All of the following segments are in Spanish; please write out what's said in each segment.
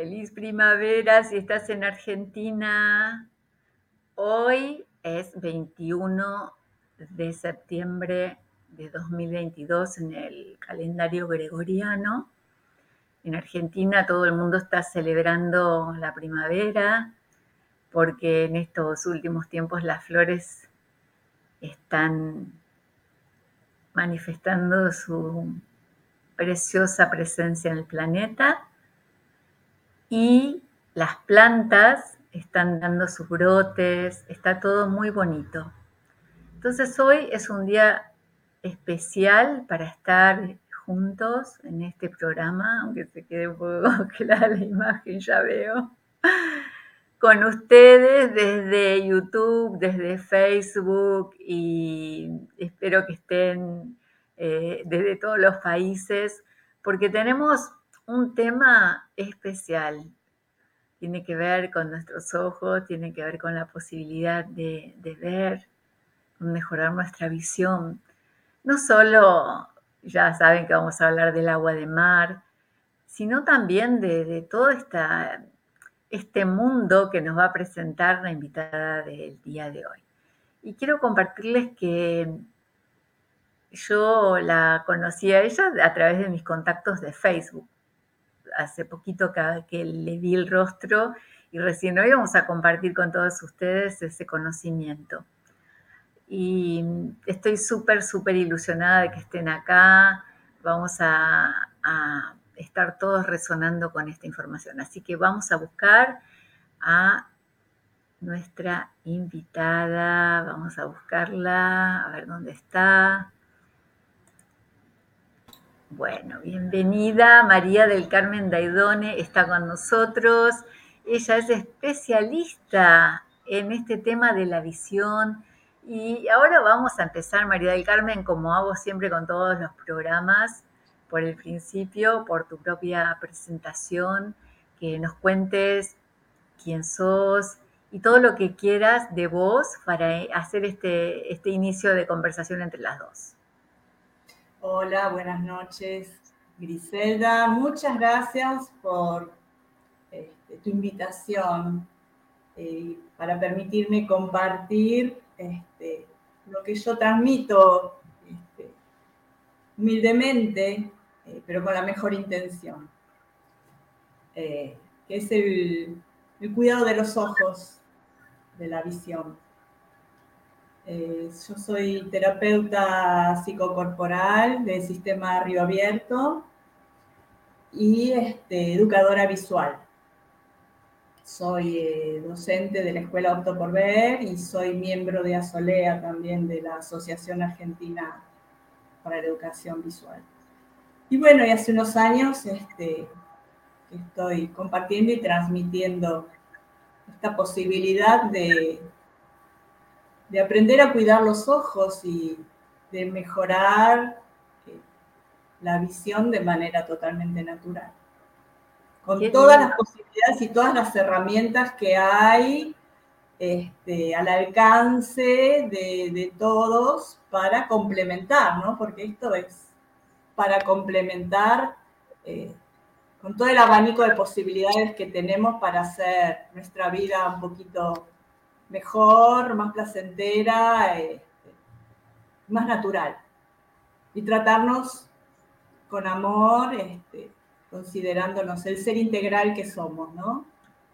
Feliz primavera si estás en Argentina. Hoy es 21 de septiembre de 2022 en el calendario gregoriano. En Argentina todo el mundo está celebrando la primavera porque en estos últimos tiempos las flores están manifestando su preciosa presencia en el planeta y las plantas están dando sus brotes, está todo muy bonito. Entonces hoy es un día especial para estar juntos en este programa, aunque se quede un poco clara la imagen, ya veo, con ustedes desde YouTube, desde Facebook y espero que estén eh, desde todos los países, porque tenemos un tema especial. Tiene que ver con nuestros ojos, tiene que ver con la posibilidad de, ver, con mejorar nuestra visión. No solo, ya saben que vamos a hablar del agua de mar, sino también de, todo este mundo que nos va a presentar la invitada del día de hoy. Y quiero compartirles que yo la conocí a ella a través de mis contactos de Facebook hace poquito que, le vi el rostro y recién hoy vamos a compartir con todos ustedes ese conocimiento. Y estoy súper, súper ilusionada de que estén acá. Vamos a, estar todos resonando con esta información. Así que vamos a buscar a nuestra invitada. Vamos a buscarla, a ver dónde está. Bueno, bienvenida María del Carmen Daidone, está con nosotros. Ella es especialista en este tema de la visión. Y ahora vamos a empezar, María del Carmen, como hago siempre con todos los programas, por el principio, por tu propia presentación, que nos cuentes quién sos y todo lo que quieras de vos para hacer este, este inicio de conversación entre las dos. Hola, buenas noches, Griselda. Muchas gracias por este, tu invitación eh, para permitirme compartir este, lo que yo transmito este, humildemente, eh, pero con la mejor intención, eh, que es el cuidado de los ojos, de la visión. Eh, yo soy terapeuta psicocorporal del sistema Río Abierto y este, educadora visual. Soy eh, docente de la Escuela Opto por Ver y soy miembro de ASOLEA también de la Asociación Argentina para la Educación Visual. Y bueno, y hace unos años este, estoy compartiendo y transmitiendo esta posibilidad de de aprender a cuidar los ojos y de mejorar eh, la visión de manera totalmente natural. Con todas las posibilidades y todas las herramientas que hay este, al alcance de, todos para complementar, ¿no? Porque esto es para complementar eh, con todo el abanico de posibilidades que tenemos para hacer nuestra vida un poquito mejor, más placentera, este, más natural. Y tratarnos con amor, este, considerándonos el ser integral que somos, ¿no?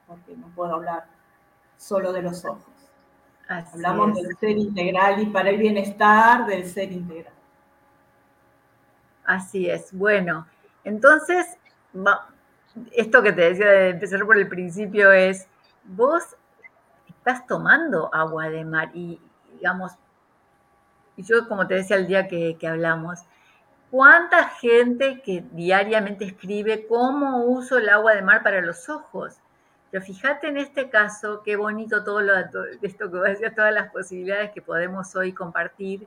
Porque no puedo hablar solo de los ojos. Hablamos del ser integral y para el bienestar del ser integral. Así es. Bueno, entonces, esto que te decía de empezar por el principio es, vos estás tomando agua de mar y, digamos, yo como te decía el día que, hablamos, ¿cuánta gente que diariamente escribe cómo uso el agua de mar para los ojos? Pero fíjate en este caso, qué bonito todo lo de esto que vos decías, todas las posibilidades que podemos hoy compartir,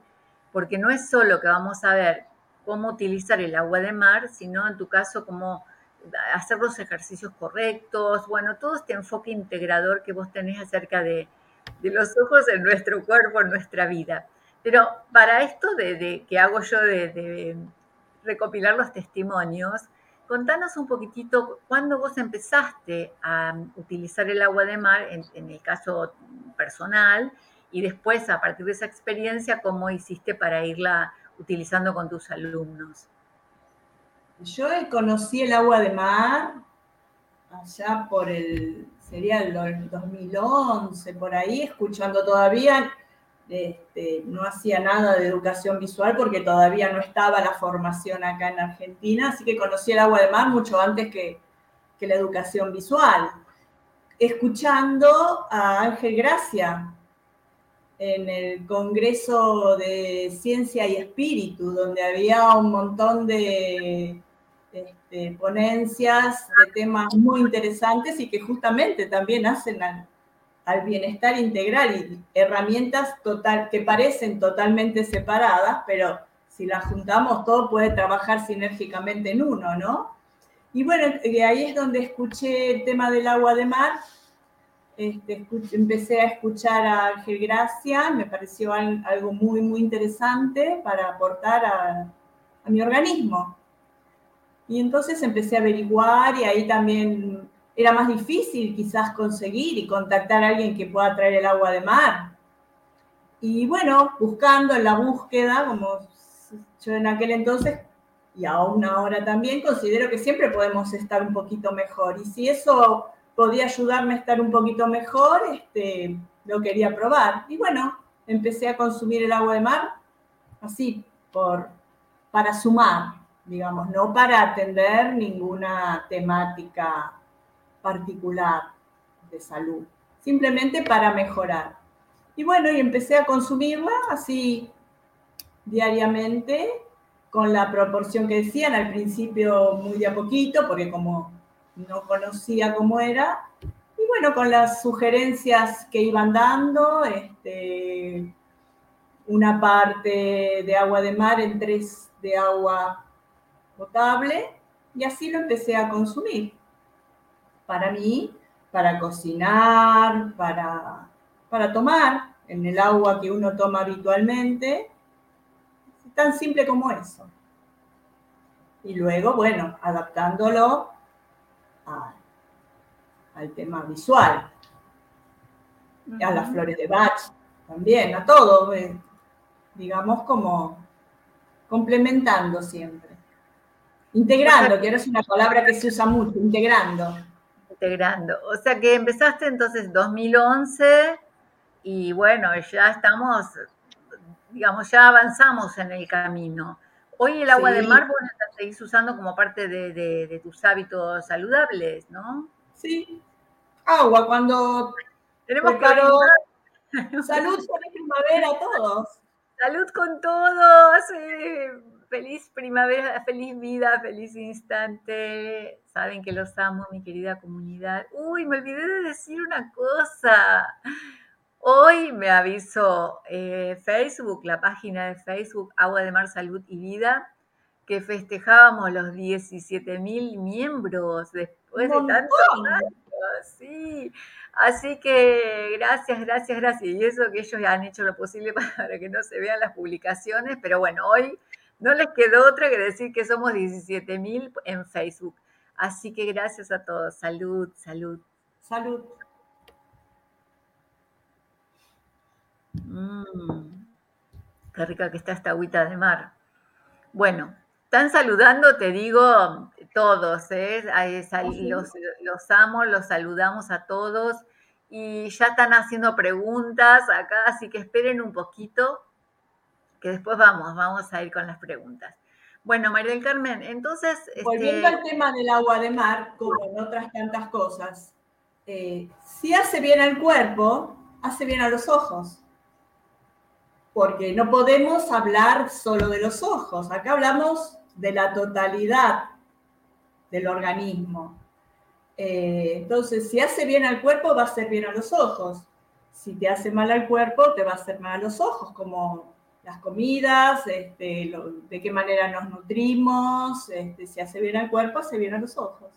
porque no es solo que vamos a ver cómo utilizar el agua de mar, sino en tu caso cómo hacer los ejercicios correctos, bueno, todo este enfoque integrador que vos tenés acerca de, los ojos en nuestro cuerpo, en nuestra vida. Pero para esto de, que hago yo de, recopilar los testimonios, contanos un poquitito cuándo vos empezaste a utilizar el agua de mar, en, el caso personal, y después, a partir de esa experiencia, cómo hiciste para irla utilizando con tus alumnos. Yo conocí el agua de mar allá por el, sería el 2011, por ahí, escuchando todavía este, no hacía nada de educación visual porque todavía no estaba la formación acá en Argentina, así que conocí el agua de mar mucho antes que, la educación visual. Escuchando a Ángel Gracia en el Congreso de Ciencia y Espíritu, donde había un montón de este, ponencias de temas muy interesantes y que justamente también hacen al bienestar integral y herramientas total, que parecen totalmente separadas, pero si las juntamos todo puede trabajar sinérgicamente en uno, ¿no? Y bueno, eh, ahí es donde escuché el tema del agua de mar, este, empecé a escuchar a Ángel Gracia, me pareció algo muy, muy interesante para aportar a mi organismo. Y entonces empecé a averiguar y ahí también era más difícil quizás conseguir y contactar a alguien que pueda traer el agua de mar. Y bueno, buscando en la búsqueda, como yo en aquel entonces y aún ahora también, considero que siempre podemos estar un poquito mejor. Y si eso podía ayudarme a estar un poquito mejor, este, lo quería probar. Y bueno, empecé a consumir el agua de mar así, por, para sumar, digamos, no para atender ninguna temática particular de salud, simplemente para mejorar. Y bueno, y empecé a consumirla así diariamente, con la proporción que decían, al principio muy de a poquito, porque como no conocía cómo era, y bueno, con las sugerencias que iban dando, este, una parte de agua de mar en tres de agua potable, y así lo empecé a consumir para mí, para cocinar, para, para tomar en el agua que uno toma habitualmente. Tan simple como eso. Y luego, bueno, adaptándolo al tema visual, a las flores de Bach también, a todo, eh, digamos como complementando siempre. Integrando, que no es una palabra que se usa mucho, integrando integrando. O sea que empezaste entonces 2011 y bueno, ya estamos, digamos, ya avanzamos en el camino. Hoy el agua de mar vos la seguís usando como parte de, tus hábitos saludables, ¿no? Sí. Agua, cuando... Tenemos que... Salud con primavera a todos. Salud con todos. Sí feliz primavera, feliz vida, feliz instante. Saben que los amo, mi querida comunidad. Uy, me olvidé de decir una cosa. Hoy me avisó eh, Facebook, la página de Facebook Agua de Mar, Salud y Vida, que festejábamos los 17 mil miembros después de tantos años. Sí, así que gracias, gracias, gracias. Y eso que ellos han hecho lo posible para que no se vean las publicaciones, pero bueno, hoy no les quedó otra que decir que somos 17 mil en Facebook. Así que gracias a todos. Salud, salud. Salud. Mm, qué rica que está esta agüita de mar. Bueno, están saludando, te digo, todos, ¿eh? los, los amo, los saludamos a todos y ya están haciendo preguntas acá, así que esperen un poquito que después vamos, vamos a ir con las preguntas. Bueno, María del Carmen, entonces... Este Volviendo al tema del agua de mar, como en otras tantas cosas, eh, si hace bien al cuerpo, hace bien a los ojos. Porque no podemos hablar solo de los ojos, acá hablamos de la totalidad del organismo. Eh, entonces, si hace bien al cuerpo, va a hacer bien a los ojos. Si te hace mal al cuerpo, te va a hacer mal a los ojos, como las comidas, este, de qué manera nos nutrimos, este, si hace bien al cuerpo, hace bien a los ojos.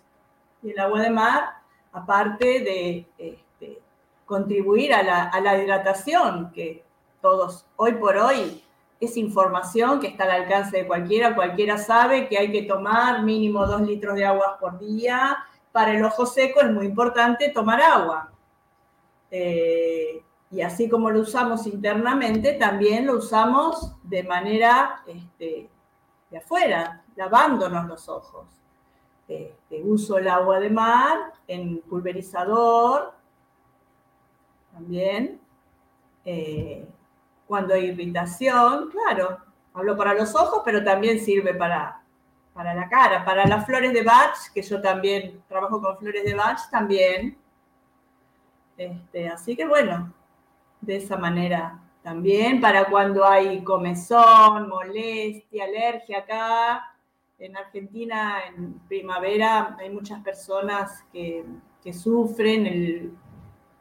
Y el agua de mar, aparte de este, contribuir a la, hidratación, que todos hoy por hoy es información que está al alcance de cualquiera, cualquiera sabe que hay que tomar mínimo dos litros de agua por día. Para el ojo seco es muy importante tomar agua. Eh, y así como lo usamos internamente, también lo usamos de manera este, de afuera, lavándonos los ojos. Este, uso el agua de mar en pulverizador también. Eh, cuando hay irritación, claro, hablo para los ojos, pero también sirve para, para la cara. Para las flores de Bach, que yo también trabajo con flores de Bach, también. Este, así que bueno, de esa manera también. Para cuando hay comezón, molestia, alergia acá. En Argentina, en primavera, hay muchas personas que, que sufren el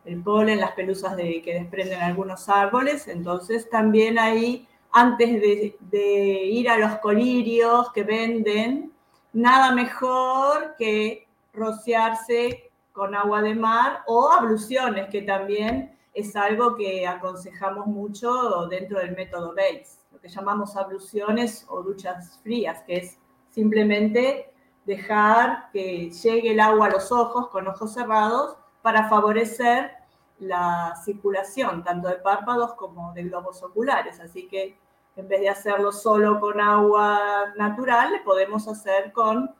el polen, las pelusas de, que desprenden algunos árboles. Entonces también ahí, antes de, de ir a los colirios que venden, nada mejor que rociarse con agua de mar o abluciones, que también es algo que aconsejamos mucho dentro del método Bates, lo que llamamos abluciones o duchas frías, que es simplemente dejar que llegue el agua a los ojos con ojos cerrados para favorecer la circulación tanto de párpados como de globos oculares. Así que en vez de hacerlo solo con agua natural, le podemos hacer con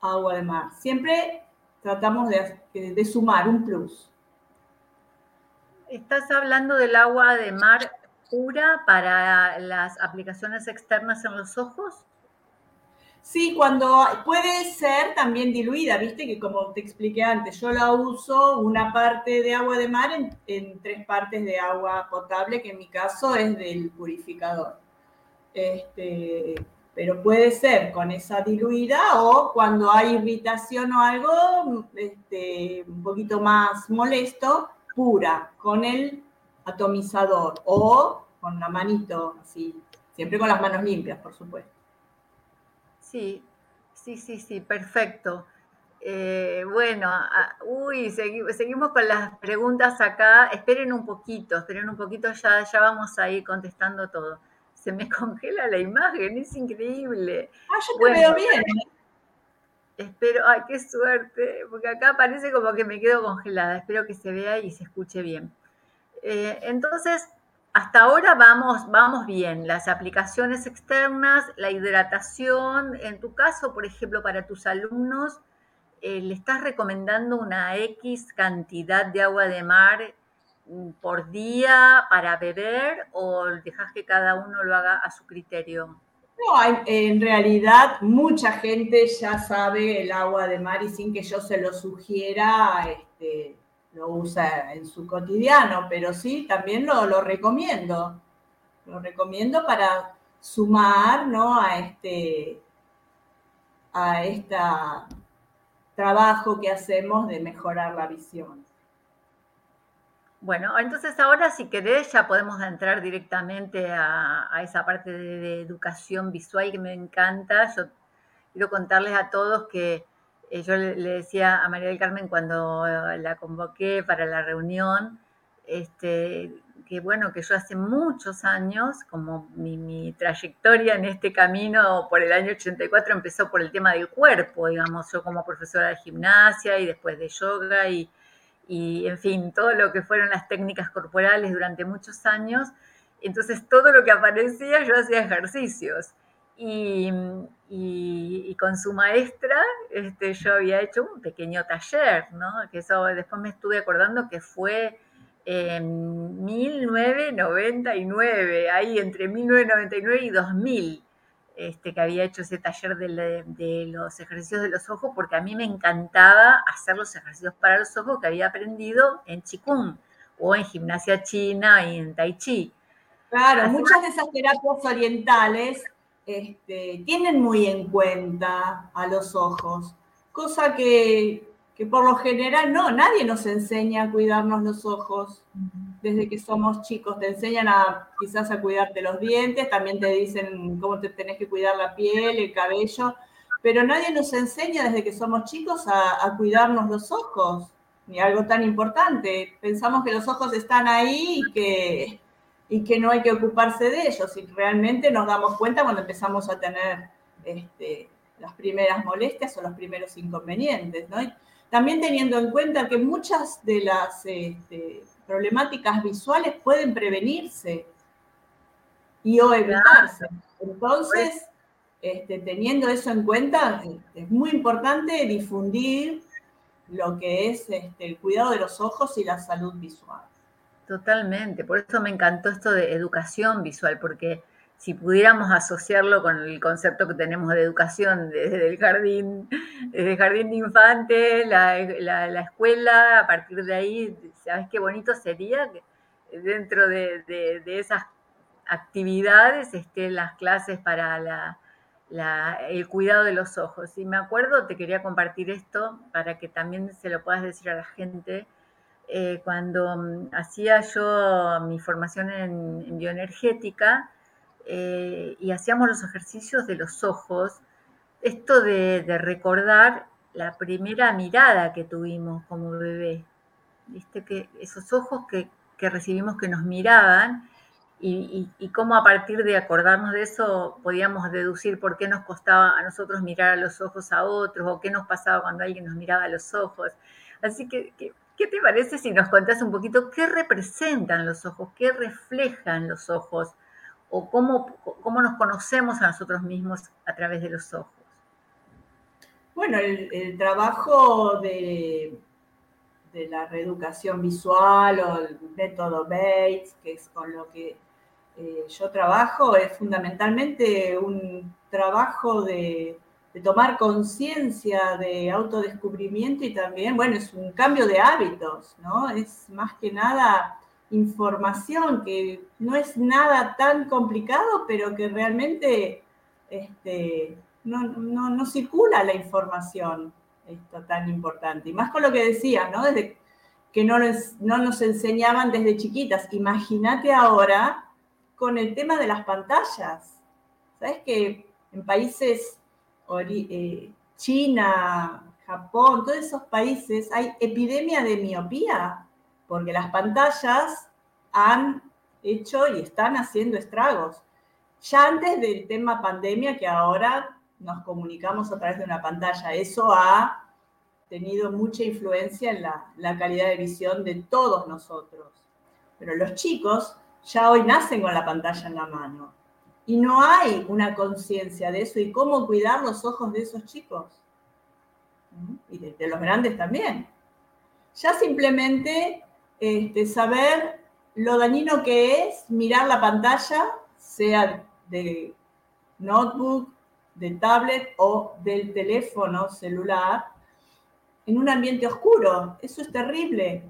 agua de mar. Siempre tratamos de, de sumar un plus. ¿Estás hablando del agua de mar pura para las aplicaciones externas en los ojos? Sí, cuando puede ser también diluida, viste que como te expliqué antes, yo la uso una parte de agua de mar en, tres partes de agua potable, que en mi caso es del purificador. Este, pero puede ser con esa diluida o cuando hay irritación o algo este, un poquito más molesto, pura, con el atomizador o con la manito, así, siempre con las manos limpias, por supuesto. Sí, sí, sí, sí, perfecto. Eh, bueno, uy, seguimos con las preguntas acá. Esperen un poquito, esperen un poquito, ya, ya vamos a ir contestando todo. Se me congela la imagen, es increíble. Ah, yo te veo bien. Espero, ay, qué suerte, porque acá parece como que me quedo congelada. Espero que se vea y se escuche bien. Eh, entonces, hasta ahora vamos, vamos bien. Las aplicaciones externas, la hidratación, en tu caso, por ejemplo, para tus alumnos, eh, ¿le estás recomendando una X cantidad de agua de mar mm, por día para beber o dejas que cada uno lo haga a su criterio? No, en realidad mucha gente ya sabe el agua de mar y sin que yo se lo sugiera, este, lo usa en su cotidiano, pero sí, también lo, recomiendo. Lo recomiendo para sumar ¿no? a este a este trabajo que hacemos de mejorar la visión. Bueno, entonces ahora si querés ya podemos entrar directamente a, esa parte de, educación visual que me encanta. Yo quiero contarles a todos que eh, yo le, decía a María del Carmen cuando la convoqué para la reunión, este, que bueno, que yo hace muchos años, como mi, trayectoria en este camino por el año 84 empezó por el tema del cuerpo, digamos, yo como profesora de gimnasia y después de yoga y, y en fin, todo lo que fueron las técnicas corporales durante muchos años. Entonces todo lo que aparecía yo hacía ejercicios. Y, con su maestra este, yo había hecho un pequeño taller, ¿no? Que eso después me estuve acordando que fue en 1999, ahí entre 1999 y 2000, este, que había hecho ese taller de, de, los ejercicios de los ojos, porque a mí me encantaba hacer los ejercicios para los ojos que había aprendido en Qigong o en gimnasia china y en Tai Chi. Claro, muchas de esas terapias orientales este, tienen muy en cuenta a los ojos, cosa que, por lo general no, nadie nos enseña a cuidarnos los ojos desde que somos chicos. Te enseñan a quizás a cuidarte los dientes, también te dicen cómo te tenés que cuidar la piel, el cabello, pero nadie nos enseña desde que somos chicos a, cuidarnos los ojos, ni algo tan importante. Pensamos que los ojos están ahí y que y que no hay que ocuparse de ellos. Y realmente nos damos cuenta cuando empezamos a tener este, las primeras molestias o los primeros inconvenientes. ¿no? también teniendo en cuenta que muchas de las este, problemáticas visuales pueden prevenirse y o evitarse. Entonces, este, teniendo eso en cuenta, es muy importante difundir lo que es este, el cuidado de los ojos y la salud visual. Totalmente, por eso me encantó esto de educación visual, porque si pudiéramos asociarlo con el concepto que tenemos de educación desde el jardín, desde el jardín de infantes, la, escuela, a partir de ahí, ¿sabes qué bonito sería dentro de, esas actividades estén las clases para el cuidado de los ojos? Y me acuerdo, te quería compartir esto para que también se lo puedas decir a la gente. Eh, cuando mm, hacía yo mi formación en bioenergética, eh, y hacíamos los ejercicios de los ojos, esto de, recordar la primera mirada que tuvimos como bebé, ¿viste? Que esos ojos que, recibimos que nos miraban y, cómo a partir de acordarnos de eso podíamos deducir por qué nos costaba a nosotros mirar a los ojos a otros o qué nos pasaba cuando alguien nos miraba a los ojos. Así que, ¿qué te parece si nos contás un poquito qué representan los ojos, qué reflejan los ojos o cómo, cómo nos conocemos a nosotros mismos a través de los ojos? Bueno, el, trabajo de, de, la reeducación visual o el método Bates, que es con lo que eh, yo trabajo, es fundamentalmente un trabajo de, de tomar conciencia, de autodescubrimiento y también, bueno, es un cambio de hábitos, ¿no? Es más que nada información que no es nada tan complicado, pero que realmente este, no, circula la información esto tan importante. Y más con lo que decía, ¿no? Desde que no, no nos enseñaban desde chiquitas. Imagínate ahora con el tema de las pantallas. ¿Sabes que en países, eh, China, Japón, todos esos países hay epidemia de miopía? Porque las pantallas han hecho y están haciendo estragos. Ya antes del tema pandemia, que ahora nos comunicamos a través de una pantalla, eso ha tenido mucha influencia en la, calidad de visión de todos nosotros. Pero los chicos ya hoy nacen con la pantalla en la mano y no hay una conciencia de eso y cómo cuidar los ojos de esos chicos y de los grandes también. Ya simplemente este, saber lo dañino que es mirar la pantalla, sea de notebook, de tablet o del teléfono celular, en un ambiente oscuro. Eso es terrible.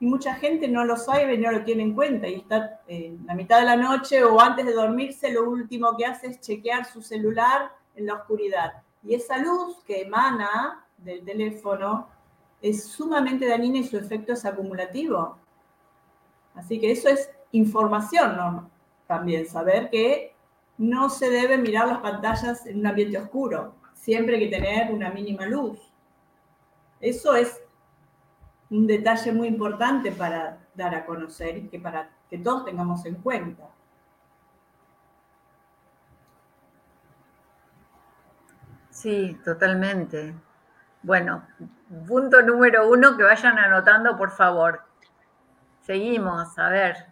Y mucha gente no lo sabe no lo tiene en cuenta. Y está en la mitad de la noche o antes de dormirse, lo último que hace es chequear su celular en la oscuridad. Y esa luz que emana del teléfono es sumamente dañina y su efecto es acumulativo. Así que eso es información también, saber que no se debe mirar las pantallas en un ambiente oscuro, siempre hay que tener una mínima luz. Eso es un detalle muy importante para dar a conocer y que para que todos tengamos en cuenta. Sí, totalmente. Bueno, punto número uno, que vayan anotando, por favor. Seguimos, a ver.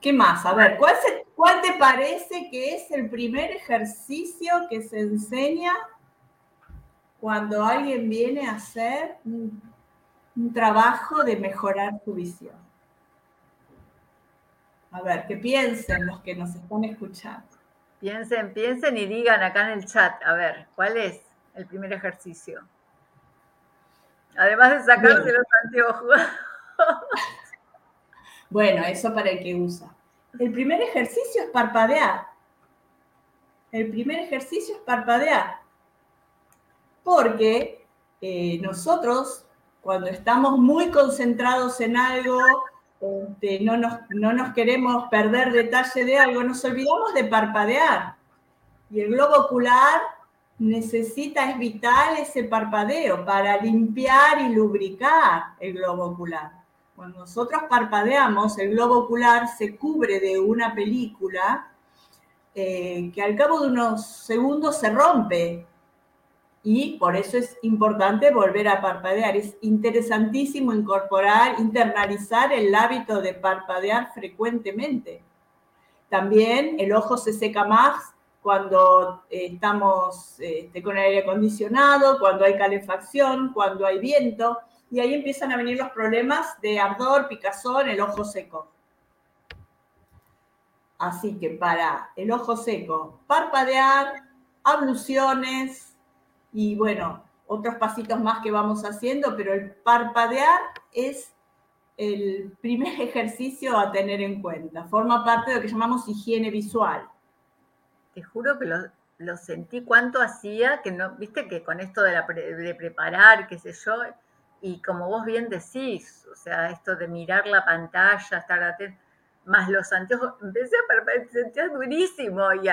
¿Qué más? A ver, ¿cuál, ¿cuál te parece que es el primer ejercicio que se enseña cuando alguien viene a hacer un, un trabajo de mejorar su visión? A ver, que piensen los que nos están escuchando. Piensen, piensen y digan acá en el chat, a ver, ¿cuál es? El primer ejercicio. Además de sacarse los anteojos. bueno, eso para el que usa. El primer ejercicio es parpadear. El primer ejercicio es parpadear. Porque eh, nosotros, cuando estamos muy concentrados en algo, este, no, nos, no nos queremos perder detalle de algo, nos olvidamos de parpadear. Y el globo ocular necesita, es vital ese parpadeo para limpiar y lubricar el globo ocular. Cuando nosotros parpadeamos, el globo ocular se cubre de una película eh, que al cabo de unos segundos se rompe. Y por eso es importante volver a parpadear. Es interesantísimo incorporar, internalizar el hábito de parpadear frecuentemente. También el ojo se seca más cuando eh, estamos este, con aire acondicionado, cuando hay calefacción, cuando hay viento y ahí empiezan a venir los problemas de ardor, picazón, el ojo seco. Así que para el ojo seco, parpadear, abluciones y bueno, otros pasitos más que vamos haciendo, pero el parpadear es el primer ejercicio a tener en cuenta. Forma parte de lo que llamamos higiene visual. Te juro que lo, sentí cuánto hacía, que no, viste que con esto de, de preparar, qué sé yo, y como vos bien decís, o sea, esto de mirar la pantalla, estar atento, más los anteojos, empecé a sentir durísimo y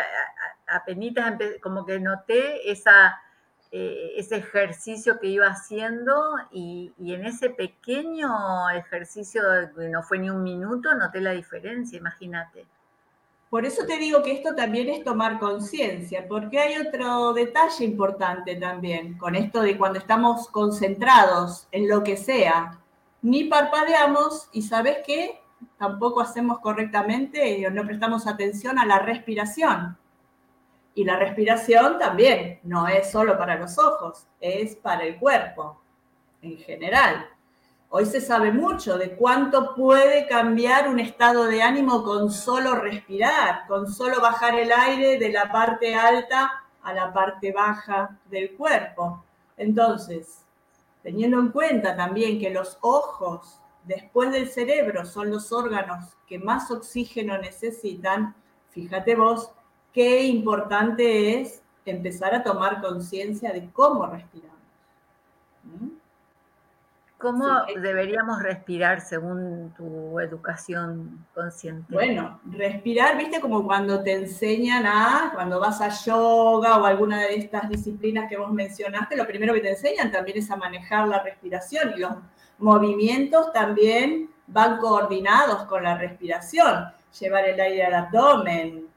apenas como que noté eh, ese ejercicio que iba haciendo y, y, en ese pequeño ejercicio, que no fue ni un minuto, noté la diferencia, imagínate. Por eso te digo que esto también es tomar conciencia, porque hay otro detalle importante también con esto de cuando estamos concentrados en lo que sea, ni parpadeamos y sabes qué, tampoco hacemos correctamente o no prestamos atención a la respiración. Y la respiración también no es solo para los ojos, es para el cuerpo en general. Hoy se sabe mucho de cuánto puede cambiar un estado de ánimo con solo respirar, con solo bajar el aire de la parte alta a la parte baja del cuerpo. Entonces, teniendo en cuenta también que los ojos después del cerebro son los órganos que más oxígeno necesitan, fíjate vos qué importante es empezar a tomar conciencia de cómo respiramos. ¿Cómo deberíamos respirar según tu educación consciente? Bueno, respirar, viste, como cuando te enseñan a, cuando vas a yoga o alguna de estas disciplinas que vos mencionaste, lo primero que te enseñan también es a manejar la respiración y los movimientos también van coordinados con la respiración. Llevar el aire al abdomen,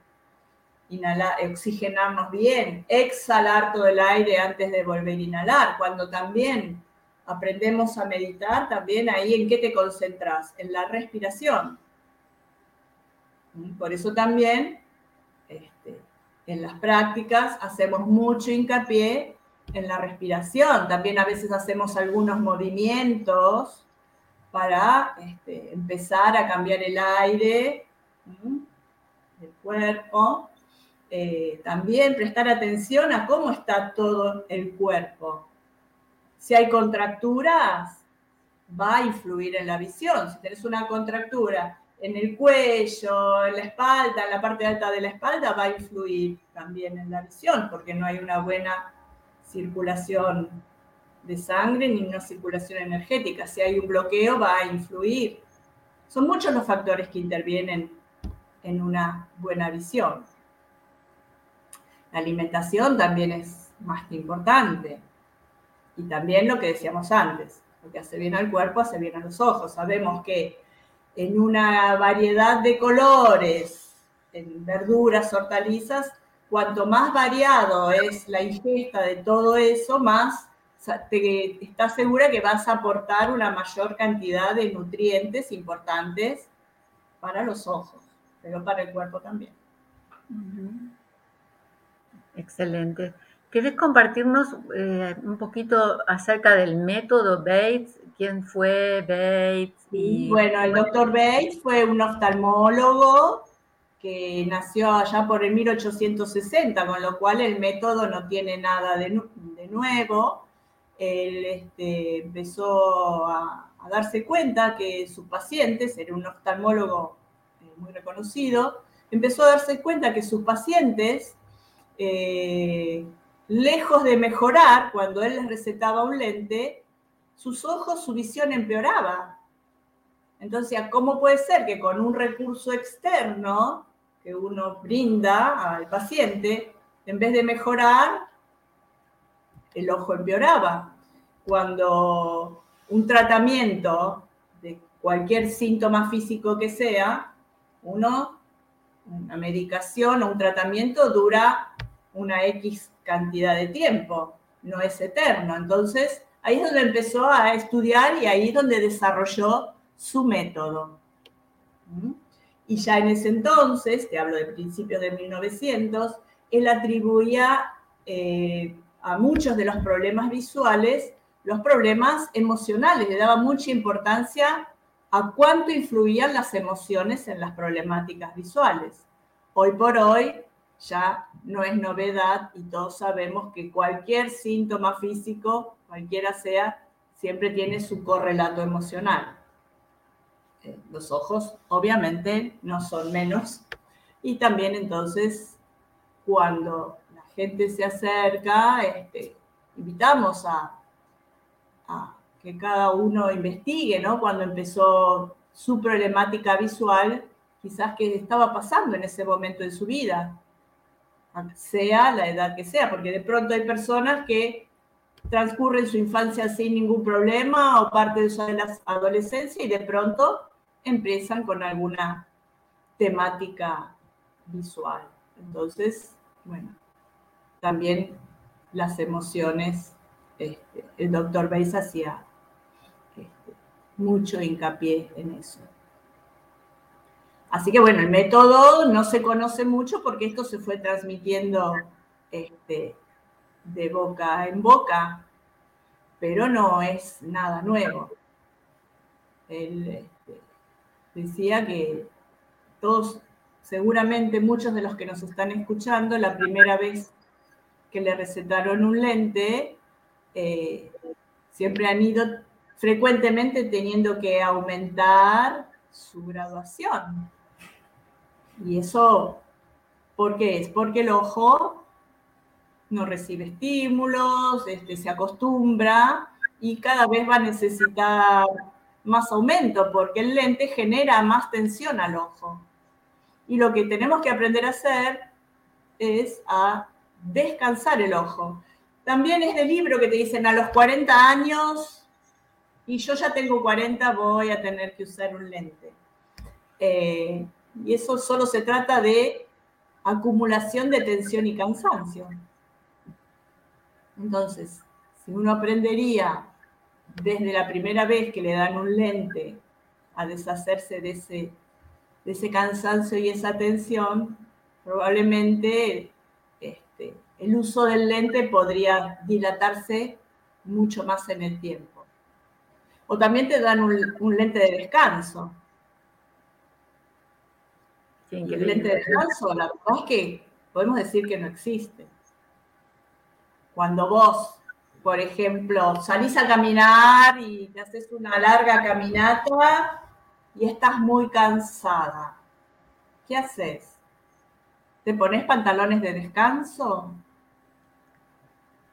inhalar, oxigenarnos bien, exhalar todo el aire antes de volver a inhalar, cuando también aprendemos a meditar, también ahí en qué te concentras, en la respiración. ¿Mm? Por eso también este, en las prácticas hacemos mucho hincapié en la respiración. También a veces hacemos algunos movimientos para este, empezar a cambiar el aire del cuerpo. Eh, también prestar atención a cómo está todo el cuerpo. Si hay contracturas, va a influir en la visión. Si tienes una contractura en el cuello, en la espalda, en la parte alta de la espalda, va a influir también en la visión, porque no hay una buena circulación de sangre ni una circulación energética. Si hay un bloqueo, va a influir. Son muchos los factores que intervienen en una buena visión. La alimentación también es más importante. Y también lo que decíamos antes, lo que hace bien al cuerpo hace bien a los ojos. Sabemos que en una variedad de colores, en verduras, hortalizas, cuanto más variado es la ingesta de todo eso, más te estás segura que vas a aportar una mayor cantidad de nutrientes importantes para los ojos, pero para el cuerpo también. Excelente. ¿Querés compartirnos eh, un poquito acerca del método Bates? ¿Quién fue Bates? bueno, el doctor Bates fue un oftalmólogo que nació allá por el 1860, con lo cual el método no tiene nada de, nuevo. Él este, empezó a, darse cuenta que sus pacientes, era un oftalmólogo eh, muy reconocido, empezó a darse cuenta que sus pacientes eh, lejos de mejorar, cuando él les recetaba un lente, sus ojos, su visión empeoraba. Entonces, ¿cómo puede ser que con un recurso externo que uno brinda al paciente, en vez de mejorar, el ojo empeoraba? Cuando un tratamiento de cualquier síntoma físico que sea, uno, una medicación o un tratamiento dura una X cantidad de tiempo, no es eterno. Entonces, ahí es donde empezó a estudiar y ahí es donde desarrolló su método. ¿Mm? Y ya en ese entonces, te hablo de principios de 1900, él atribuía eh, a muchos de los problemas visuales los problemas emocionales, le daba mucha importancia a cuánto influían las emociones en las problemáticas visuales. Hoy por hoy ya no es novedad y todos sabemos que cualquier síntoma físico, cualquiera sea, siempre tiene su correlato emocional. Eh, los ojos obviamente no son menos. Y también entonces cuando la gente se acerca, este, invitamos a, que cada uno investigue, ¿no? Cuando empezó su problemática visual, quizás qué estaba pasando en ese momento de su vida, sea la edad que sea, porque de pronto hay personas que transcurren su infancia sin ningún problema o parte de su adolescencia y de pronto empiezan con alguna temática visual. Entonces, bueno, también las emociones, este, el doctor Weiss hacía este, mucho hincapié en eso. Así que bueno, el método no se conoce mucho porque esto se fue transmitiendo este, de boca en boca, pero no es nada nuevo. El, decía que todos, seguramente muchos de los que nos están escuchando, la primera vez que le recetaron un lente, eh, siempre han ido frecuentemente teniendo que aumentar su graduación. Y eso, ¿por qué es? Porque el ojo no recibe estímulos, este, se acostumbra y cada vez va a necesitar más aumento, porque el lente genera más tensión al ojo. Y lo que tenemos que aprender a hacer es a descansar el ojo. También es del libro que te dicen a los 40 años, y yo ya tengo 40, voy a tener que usar un lente. Eh, y eso solo se trata de acumulación de tensión y cansancio. Entonces, si uno aprendería desde la primera vez que le dan un lente a deshacerse de ese, de ese cansancio y esa tensión, probablemente este, el uso del lente podría dilatarse mucho más en el tiempo. O también te dan un, lente de descanso. El lente de descanso, la verdad es que podemos decir que no existe. Cuando vos por ejemplo, salís a caminar y te haces una larga caminata y estás muy cansada. ¿Qué haces? ¿Te pones pantalones de descanso?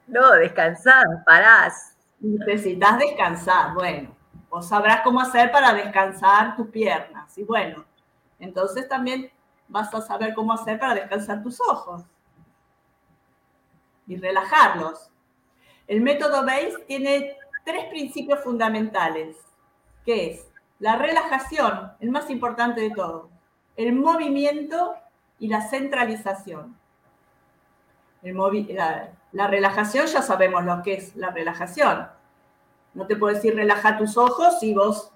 No, descansar, parás. Necesitas descansar, bueno, vos sabrás cómo hacer para descansar tus piernas. Y bueno, entonces también vas a saber cómo hacer para descansar tus ojos y relajarlos. El método BASE tiene tres principios fundamentales, que es la relajación, el más importante de todo, el movimiento y la centralización. la, relajación ya sabemos lo que es la relajación. No te puedo decir relaja tus ojos si vos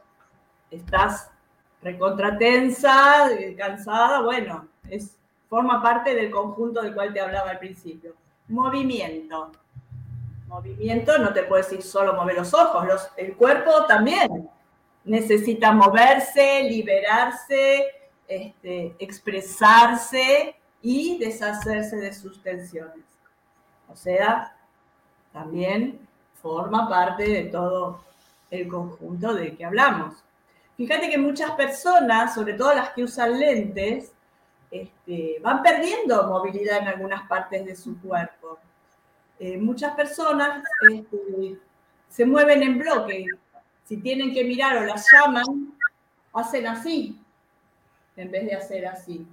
estás recontratensa, eh, cansada, bueno, es, forma parte del conjunto del cual te hablaba al principio. Movimiento. Movimiento no te puedes decir solo mover los ojos, el cuerpo también necesita moverse, liberarse, este, expresarse y deshacerse de sus tensiones. O sea, también forma parte de todo el conjunto de que hablamos. Fíjate que muchas personas, sobre todo las que usan lentes, este, van perdiendo movilidad en algunas partes de su cuerpo. Eh, muchas personas este, se mueven en bloque. Si tienen que mirar o las llaman, hacen así, en vez de hacer así.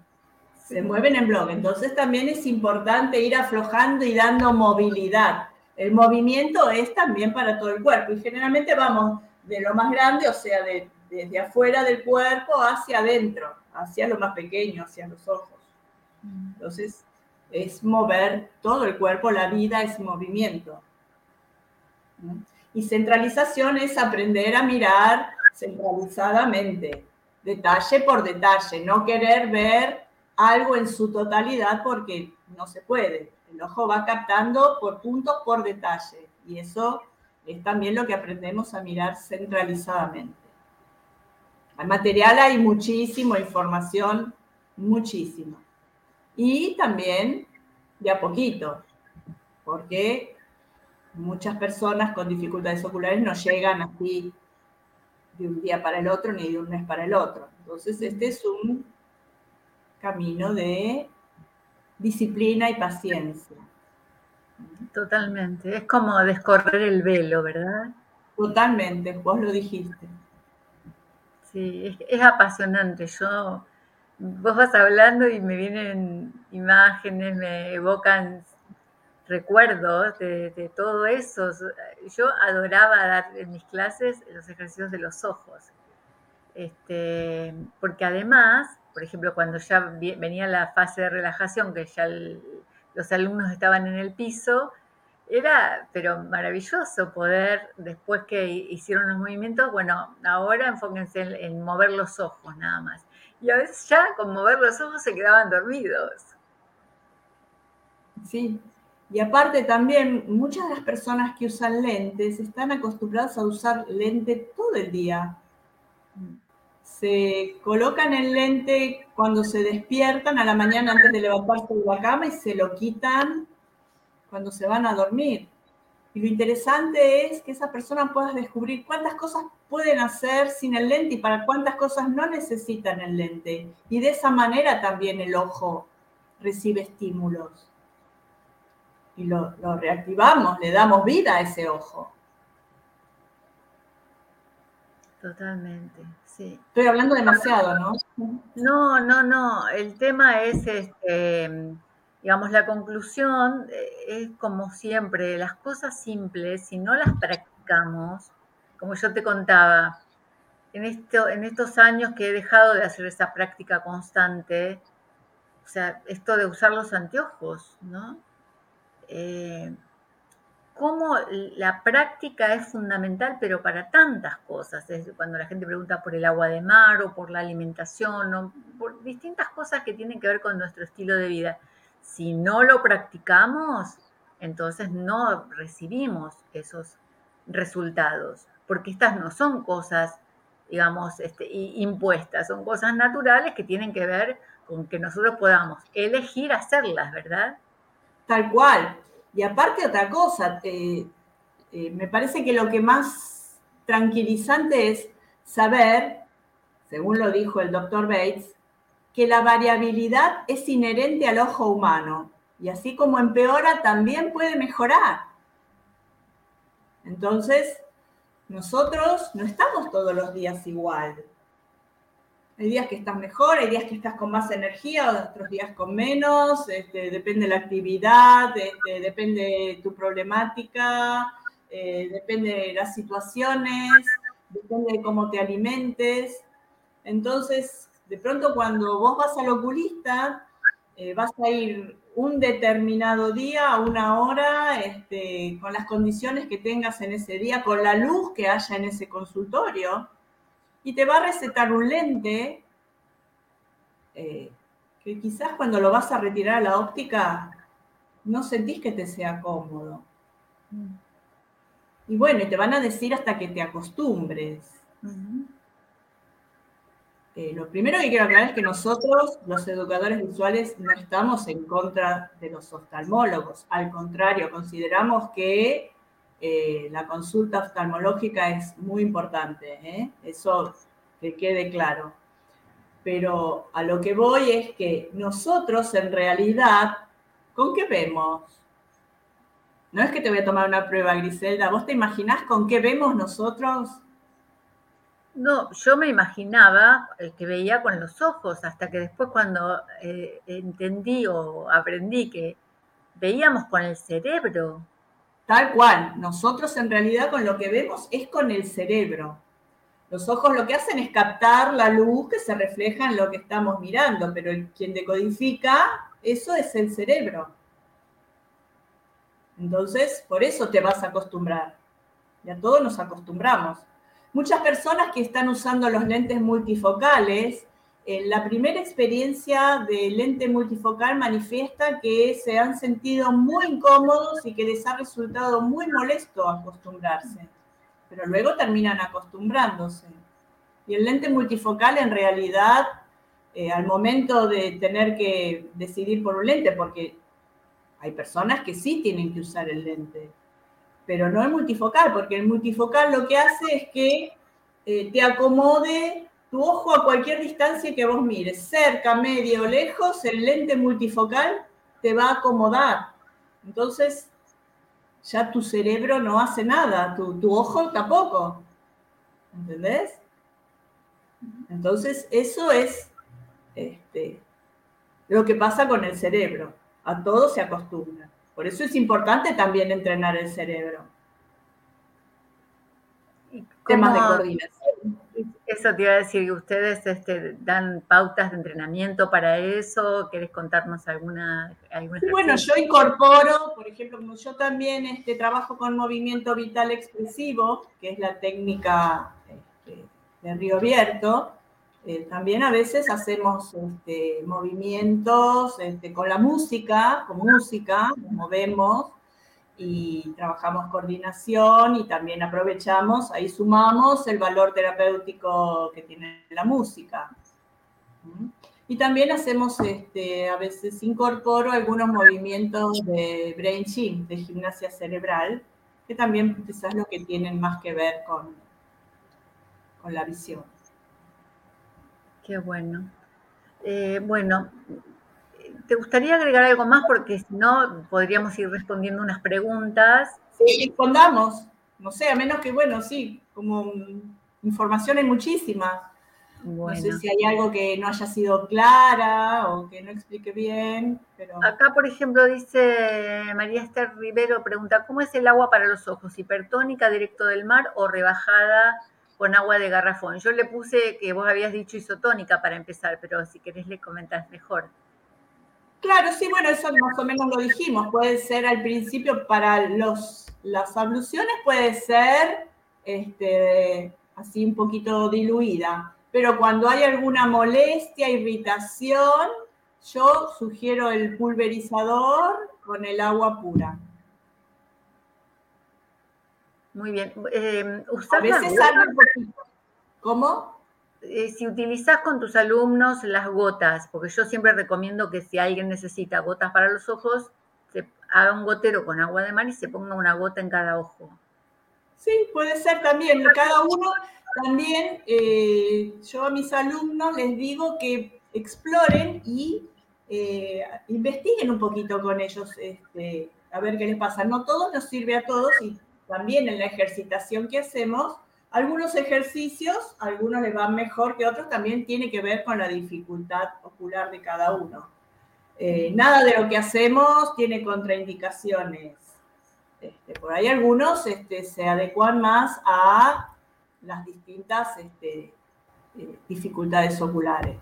Se mueven en bloque. Entonces también es importante ir aflojando y dando movilidad. El movimiento es también para todo el cuerpo y generalmente vamos de lo más grande, o sea, de desde afuera del cuerpo hacia adentro, hacia lo más pequeño, hacia los ojos. Entonces, es mover todo el cuerpo, la vida es movimiento. Y centralización es aprender a mirar centralizadamente, detalle por detalle, no querer ver algo en su totalidad porque no se puede. El ojo va captando por puntos, por detalle. Y eso es también lo que aprendemos a mirar centralizadamente. Al material hay muchísima información, muchísima. Y también de a poquito, porque muchas personas con dificultades oculares no llegan así de un día para el otro ni de un mes para el otro. Entonces, este es un camino de disciplina y paciencia. Totalmente, es como descorrer el velo, ¿verdad? Totalmente, vos lo dijiste. Sí, es, apasionante. Yo, vos vas hablando y me vienen imágenes, me evocan recuerdos de, todo eso. Yo adoraba dar en mis clases los ejercicios de los ojos, este, porque además, por ejemplo, cuando ya venía la fase de relajación, que ya los alumnos estaban en el piso, era, pero maravilloso poder, después que hicieron los movimientos, bueno, ahora enfóquense en, mover los ojos nada más. Y a veces ya con mover los ojos se quedaban dormidos. Sí, y aparte también muchas de las personas que usan lentes están acostumbradas a usar lente todo el día. Se colocan el lente cuando se despiertan a la mañana antes de levantarse de la cama y se lo quitan cuando se van a dormir. Y lo interesante es que esa persona pueda descubrir cuántas cosas pueden hacer sin el lente y para cuántas cosas no necesitan el lente. Y de esa manera también el ojo recibe estímulos. Y lo, lo reactivamos, le damos vida a ese ojo. Totalmente, sí. Estoy hablando demasiado, ¿no? No, no, no. El tema es este Digamos, la conclusión eh, es como siempre, las cosas simples, si no las practicamos, como yo te contaba, en, en estos años que he dejado de hacer esa práctica constante, o sea, esto de usar los anteojos, ¿no? Eh, cómo la práctica es fundamental, pero para tantas cosas. Cuando la gente pregunta por el agua de mar o por la alimentación o por distintas cosas que tienen que ver con nuestro estilo de vida. Si no lo practicamos, entonces no recibimos esos resultados, porque estas no son cosas, digamos, este, impuestas, son cosas naturales que tienen que ver con que nosotros podamos elegir hacerlas, ¿verdad? Tal cual. Y aparte otra cosa, eh, me parece que lo que más tranquilizante es saber, según lo dijo el doctor Bates, que la variabilidad es inherente al ojo humano y así como empeora, también puede mejorar. Entonces, nosotros no estamos todos los días igual. Hay días que estás mejor, hay días que estás con más energía, otros días con menos, este, depende de la actividad, este, depende de tu problemática, eh, depende de las situaciones, depende de cómo te alimentes. Entonces, de pronto cuando vos vas al oculista, eh, vas a ir un determinado día, a una hora, este, con las condiciones que tengas en ese día, con la luz que haya en ese consultorio, y te va a recetar un lente eh, que quizás cuando lo vas a retirar a la óptica no sentís que te sea cómodo. Mm. Y bueno, y te van a decir hasta que te acostumbres. Eh, lo primero que quiero aclarar es que nosotros, los educadores visuales, no estamos en contra de los oftalmólogos. Al contrario, consideramos que eh, la consulta oftalmológica es muy importante. ¿eh? Eso que quede claro. Pero a lo que voy es que nosotros en realidad, ¿con qué vemos? No es que te voy a tomar una prueba, Griselda. ¿Vos te imaginás con qué vemos nosotros? No, yo me imaginaba el que veía con los ojos, hasta que después cuando eh, entendí o aprendí que veíamos con el cerebro. Tal cual, nosotros en realidad con lo que vemos es con el cerebro. Los ojos lo que hacen es captar la luz que se refleja en lo que estamos mirando, pero quien decodifica eso es el cerebro. Entonces, por eso te vas a acostumbrar. Y a todos nos acostumbramos. Muchas personas que están usando los lentes multifocales, en la primera experiencia de lente multifocal manifiesta que se han sentido muy incómodos y que les ha resultado muy molesto acostumbrarse pero luego terminan acostumbrándose. Y el lente multifocal en realidad, eh, al momento de tener que decidir por un lente, porque hay personas que sí tienen que usar el lente, pero no el multifocal, porque el multifocal lo que hace es que eh, te acomode tu ojo a cualquier distancia que vos mires, cerca, medio, lejos, el lente multifocal te va a acomodar. Entonces, ya tu cerebro no hace nada, tu, ojo tampoco. ¿Entendés? Entonces, eso es este, lo que pasa con el cerebro. A todo se acostumbra. Por eso es importante también entrenar el cerebro. Temas de coordinación. Eso te iba a decir, ¿ustedes este, dan pautas de entrenamiento para eso? ¿Quieres contarnos alguna? bueno, yo incorporo, por ejemplo, como yo también este, trabajo con movimiento vital expresivo, que es la técnica este, de Río Abierto, eh, también a veces hacemos este, movimientos este, con la música, con música, nos movemos y trabajamos coordinación y también aprovechamos, ahí sumamos el valor terapéutico que tiene la música. Y también hacemos, este, a veces incorporo algunos movimientos de brain gym, de gimnasia cerebral, que también quizás lo que tienen más que ver con, con la visión. Qué bueno. Eh, bueno, ¿Te gustaría agregar algo más? Porque si no, podríamos ir respondiendo unas preguntas. Sí, respondamos. No sé, a menos que, bueno, sí, como información hay muchísima. No sé si hay algo que no haya sido clara o que no explique bien. Pero... Acá, por ejemplo, dice María Esther Rivero, pregunta, ¿cómo es el agua para los ojos? ¿Hipertónica directo del mar o rebajada con agua de garrafón? Yo le puse que vos habías dicho isotónica para empezar, pero si querés le comentas mejor. Claro, sí, bueno, eso más o menos lo dijimos. Puede ser al principio para los, las abluciones, puede ser este, así un poquito diluida. Pero cuando hay alguna molestia, irritación, yo sugiero el pulverizador con el agua pura. Muy bien. Eh, a veces un poquito. ¿Cómo? Eh, si utilizas con tus alumnos las gotas, porque yo siempre recomiendo que si alguien necesita gotas para los ojos, se haga un gotero con agua de mar y se ponga una gota en cada ojo. Sí, puede ser también. Cada uno también, eh, yo a mis alumnos les digo que exploren y eh, investiguen un poquito con ellos, este, a ver qué les pasa. No todo nos sirve a todos y también en la ejercitación que hacemos algunos ejercicios, algunos les van mejor que otros, también tiene que ver con la dificultad ocular de cada uno. Eh, nada de lo que hacemos tiene contraindicaciones. Este, por ahí algunos este, se adecuan más a las distintas este, eh, dificultades oculares.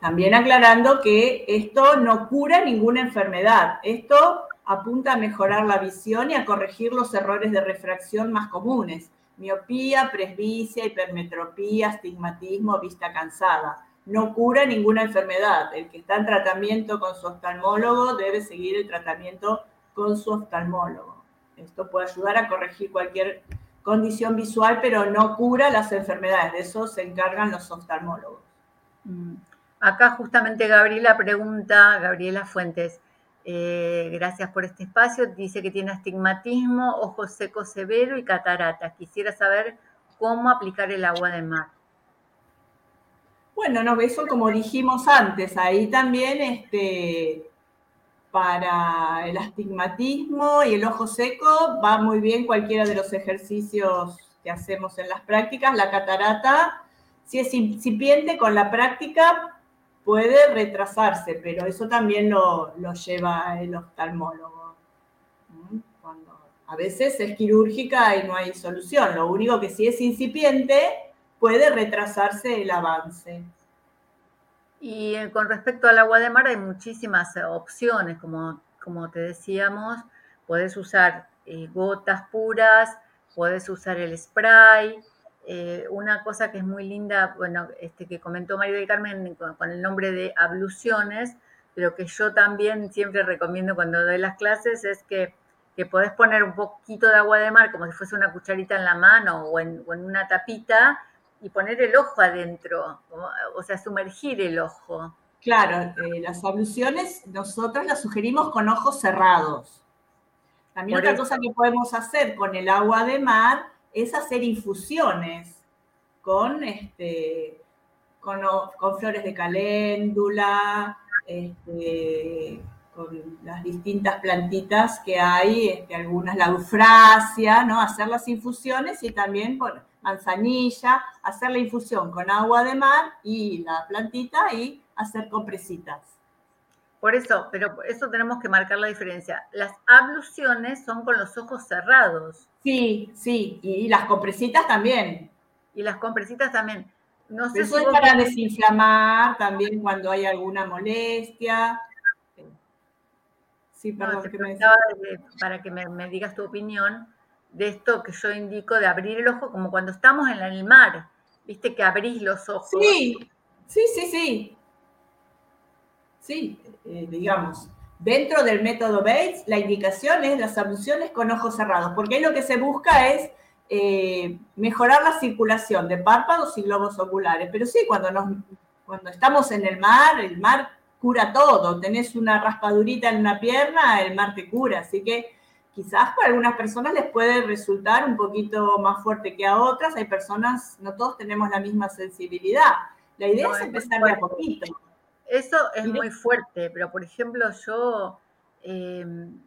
También aclarando que esto no cura ninguna enfermedad. Esto apunta a mejorar la visión y a corregir los errores de refracción más comunes miopía, presbicia, hipermetropía, astigmatismo, vista cansada. No cura ninguna enfermedad. El que está en tratamiento con su oftalmólogo debe seguir el tratamiento con su oftalmólogo. Esto puede ayudar a corregir cualquier condición visual, pero no cura las enfermedades. De eso se encargan los oftalmólogos. Mm. Acá justamente Gabriela pregunta, Gabriela Fuentes, eh, gracias por este espacio. Dice que tiene astigmatismo, ojo seco severo y cataratas. Quisiera saber cómo aplicar el agua de mar. Bueno, no, eso como dijimos antes, ahí también este, para el astigmatismo y el ojo seco va muy bien cualquiera de los ejercicios que hacemos en las prácticas. La catarata, si es incipiente con la práctica, puede retrasarse, pero eso también lo, lleva el oftalmólogo. Cuando veces es quirúrgica y no hay solución. Lo único que si es incipiente puede retrasarse el avance. Y eh, con respecto al agua de mar hay muchísimas eh, opciones, como, como te decíamos, puedes usar eh, gotas puras, puedes usar el spray. Una cosa que es muy linda, bueno, este que comentó María del Carmen con, el nombre de abluciones, pero que yo también siempre recomiendo cuando doy las clases es que, que podés poner un poquito de agua de mar como si fuese una cucharita en la mano o en, o en una tapita y poner el ojo adentro, o sea, sumergir el ojo. Claro, eh, las abluciones nosotros las sugerimos con ojos cerrados. También otra cosa que podemos hacer con el agua de mar es hacer infusiones con, este, con, flores de caléndula, este, con las distintas plantitas que hay, este, algunas la eufrasia, ¿no? Hacer las infusiones y también manzanilla, hacer la infusión con agua de mar y la plantita y hacer compresitas. Por eso, pero por eso tenemos que marcar la diferencia. Las abluciones son con los ojos cerrados. Sí, sí, y las compresitas también. Y las compresitas también. No sé es para desinflamar también cuando hay alguna molestia. Sí, perdón, para que me digas tu opinión de esto que yo indico de abrir el ojo, como cuando estamos en el mar, viste que abrís los ojos. Sí, sí, sí, sí. Sí, eh, digamos, dentro del método Bates, la indicación es las abluciones con ojos cerrados, porque ahí lo que se busca es eh, mejorar la circulación de párpados y globos oculares. Pero sí, cuando, nos, cuando estamos en el mar, el mar cura todo. Tenés una raspadurita en una pierna, el mar te cura. Así que quizás para algunas personas les puede resultar un poquito más fuerte que a otras. Hay personas, no todos tenemos la misma sensibilidad. La idea es empezar de a poquito. Eso es muy fuerte, pero por ejemplo yo em,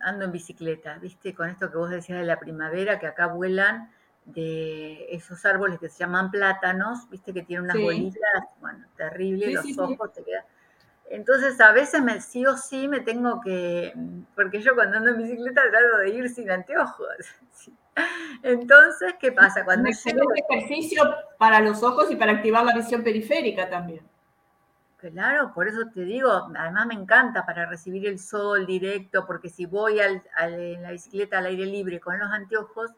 ando en bicicleta, ¿viste? Con esto que vos decías de la primavera, que acá vuelan de esos árboles que se llaman plátanos, ¿viste? Que tienen unas bolitas, bueno, terrible, los ojos te quedan entonces a veces me sí o sí me tengo que, porque yo cuando ando en bicicleta trato de ir sin anteojos. Entonces, ¿qué pasa? Cuando un ejercicio para los ojos y para activar la visión periférica también. Claro, por eso te digo, además me encanta para recibir el sol directo, porque si voy al, en la bicicleta al aire libre con los anteojos,